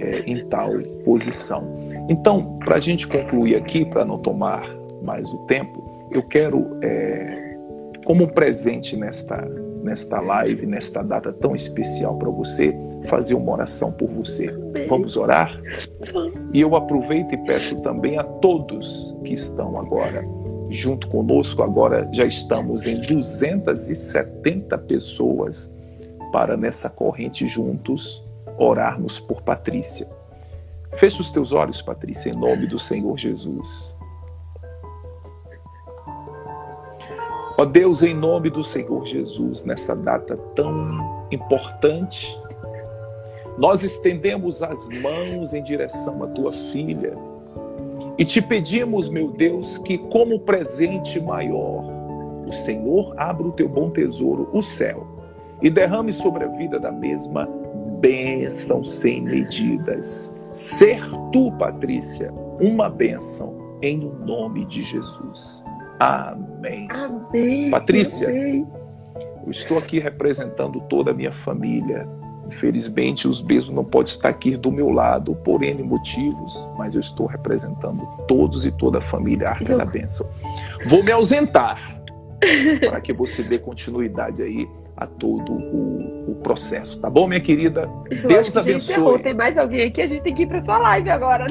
é, em tal posição. Então, para a gente concluir aqui, para não tomar mais o tempo, eu quero, é, como um presente nesta, nesta live, nesta data tão especial para você, fazer uma oração por você. Vamos orar? E eu aproveito e peço também a todos que estão agora junto conosco, agora já estamos em 270 pessoas para nessa corrente juntos orarmos por Patrícia. Feche os teus olhos, Patrícia, em nome do Senhor Jesus. Ó Deus, em nome do Senhor Jesus, nessa data tão importante, nós estendemos as mãos em direção à tua filha e te pedimos, meu Deus, que como presente maior, o Senhor abra o teu bom tesouro, o céu, e derrame sobre a vida da mesma bênção sem medidas. Ser tu, Patrícia, uma bênção em nome de Jesus. Amém. Amém. Patrícia, Amém. eu estou aqui representando toda a minha família. Infelizmente, os mesmos não podem estar aqui do meu lado por N motivos, mas eu estou representando todos e toda a família Arca Eu- da Bênção. Vou me ausentar para que você dê continuidade aí a todo o, o processo, tá bom, minha querida? Eu Deus abençoe. Tem mais alguém aqui? A gente tem que ir para sua live agora.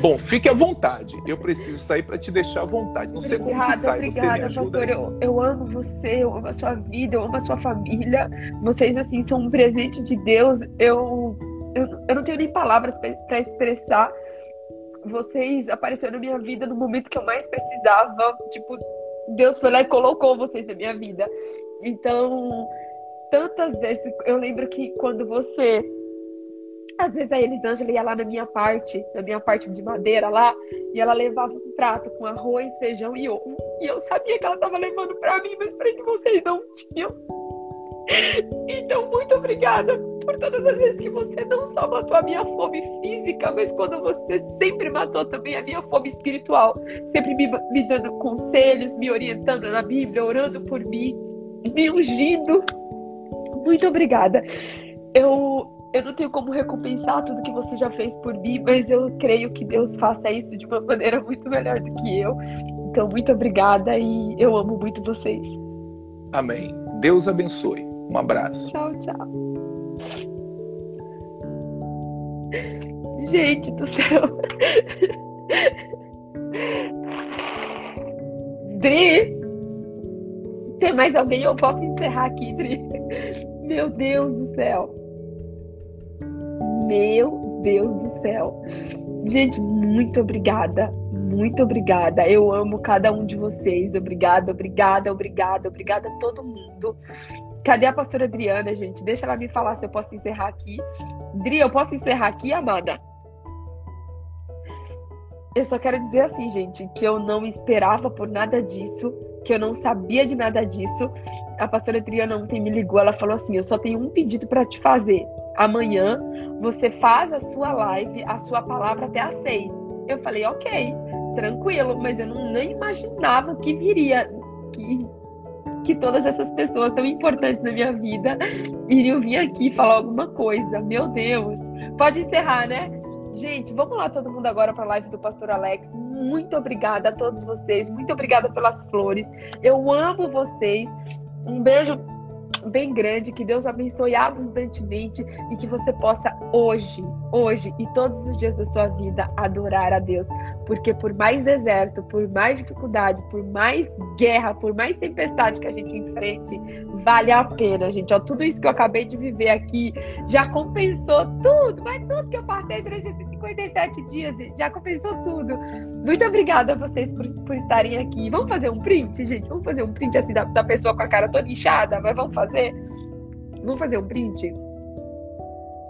Bom, fique à vontade. Eu preciso sair para te deixar à vontade. Não sei como que Obrigada, sai. Você me obrigada, ajuda? pastor. Eu, eu amo você, eu amo a sua vida, eu amo a sua família. Vocês, assim, são um presente de Deus. Eu, eu, eu não tenho nem palavras para expressar. Vocês apareceram na minha vida no momento que eu mais precisava. Tipo, Deus foi lá e colocou vocês na minha vida. Então, tantas vezes, eu lembro que quando você. Às vezes a Elisângela ia lá na minha parte, na minha parte de madeira lá, e ela levava um prato com arroz, feijão e ovo. E eu sabia que ela estava levando para mim, mas para que vocês não tinham. Então, muito obrigada por todas as vezes que você não só matou a minha fome física, mas quando você sempre matou também a minha fome espiritual. Sempre me, me dando conselhos, me orientando na Bíblia, orando por mim, me ungindo. Muito obrigada. Eu, eu não tenho como recompensar tudo que você já fez por mim, mas eu creio que Deus faça isso de uma maneira muito melhor do que eu. Então, muito obrigada e eu amo muito vocês. Amém. Deus abençoe. Um abraço. Tchau, tchau. Gente do céu. Dri! Tem mais alguém? Eu posso encerrar aqui, Dri? Meu Deus do céu. Meu Deus do céu. Gente, muito obrigada. Muito obrigada. Eu amo cada um de vocês. Obrigada, obrigada, obrigada, obrigada a todo mundo. Cadê a pastora Adriana, gente? Deixa ela me falar se eu posso encerrar aqui. Dri, eu posso encerrar aqui, amada? Eu só quero dizer assim, gente, que eu não esperava por nada disso, que eu não sabia de nada disso. A pastora Adriana ontem me ligou, ela falou assim: Eu só tenho um pedido para te fazer. Amanhã você faz a sua live, a sua palavra até às seis. Eu falei, ok, tranquilo, mas eu não, nem imaginava que viria, que que todas essas pessoas tão importantes na minha vida iriam vir aqui falar alguma coisa. Meu Deus. Pode encerrar, né? Gente, vamos lá todo mundo agora para a live do Pastor Alex. Muito obrigada a todos vocês. Muito obrigada pelas flores. Eu amo vocês. Um beijo bem grande, que Deus abençoe abundantemente e que você possa hoje, hoje e todos os dias da sua vida adorar a Deus. Porque por mais deserto, por mais dificuldade, por mais guerra, por mais tempestade que a gente enfrente, vale a pena, gente. Ó, tudo isso que eu acabei de viver aqui já compensou tudo, mas tudo que eu passei durante esses 57 dias já compensou tudo. Muito obrigada a vocês por, por estarem aqui. Vamos fazer um print, gente? Vamos fazer um print assim da, da pessoa com a cara toda inchada, mas vamos fazer? Vamos fazer um print?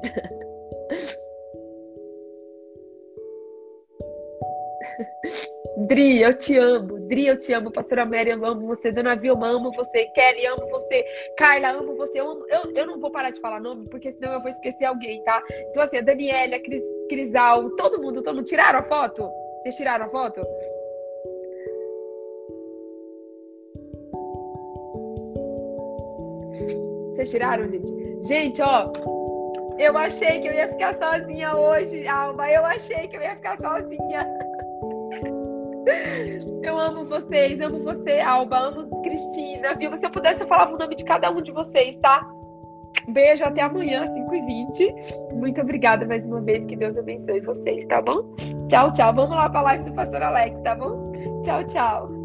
Dri, eu te amo. Dri, eu te amo. Pastora Mary, eu amo você. Dona Vilma, amo você. Kelly, amo você. Carla, amo você. Eu, amo, eu, eu não vou parar de falar nome, porque senão eu vou esquecer alguém, tá? Então, assim, a Daniela, a Cris, Crisal, todo mundo, todo mundo. Tiraram a foto? Vocês tiraram a foto? Vocês tiraram, gente? Gente, ó, eu achei que eu ia ficar sozinha hoje, Alba. Eu achei que eu ia ficar sozinha. Eu amo vocês, amo você, Alba, amo Cristina, viu? Se eu pudesse, eu falava o nome de cada um de vocês, tá? Beijo, até amanhã, 5h20. Muito obrigada mais uma vez, que Deus abençoe vocês, tá bom? Tchau, tchau. Vamos lá pra live do Pastor Alex, tá bom? Tchau, tchau.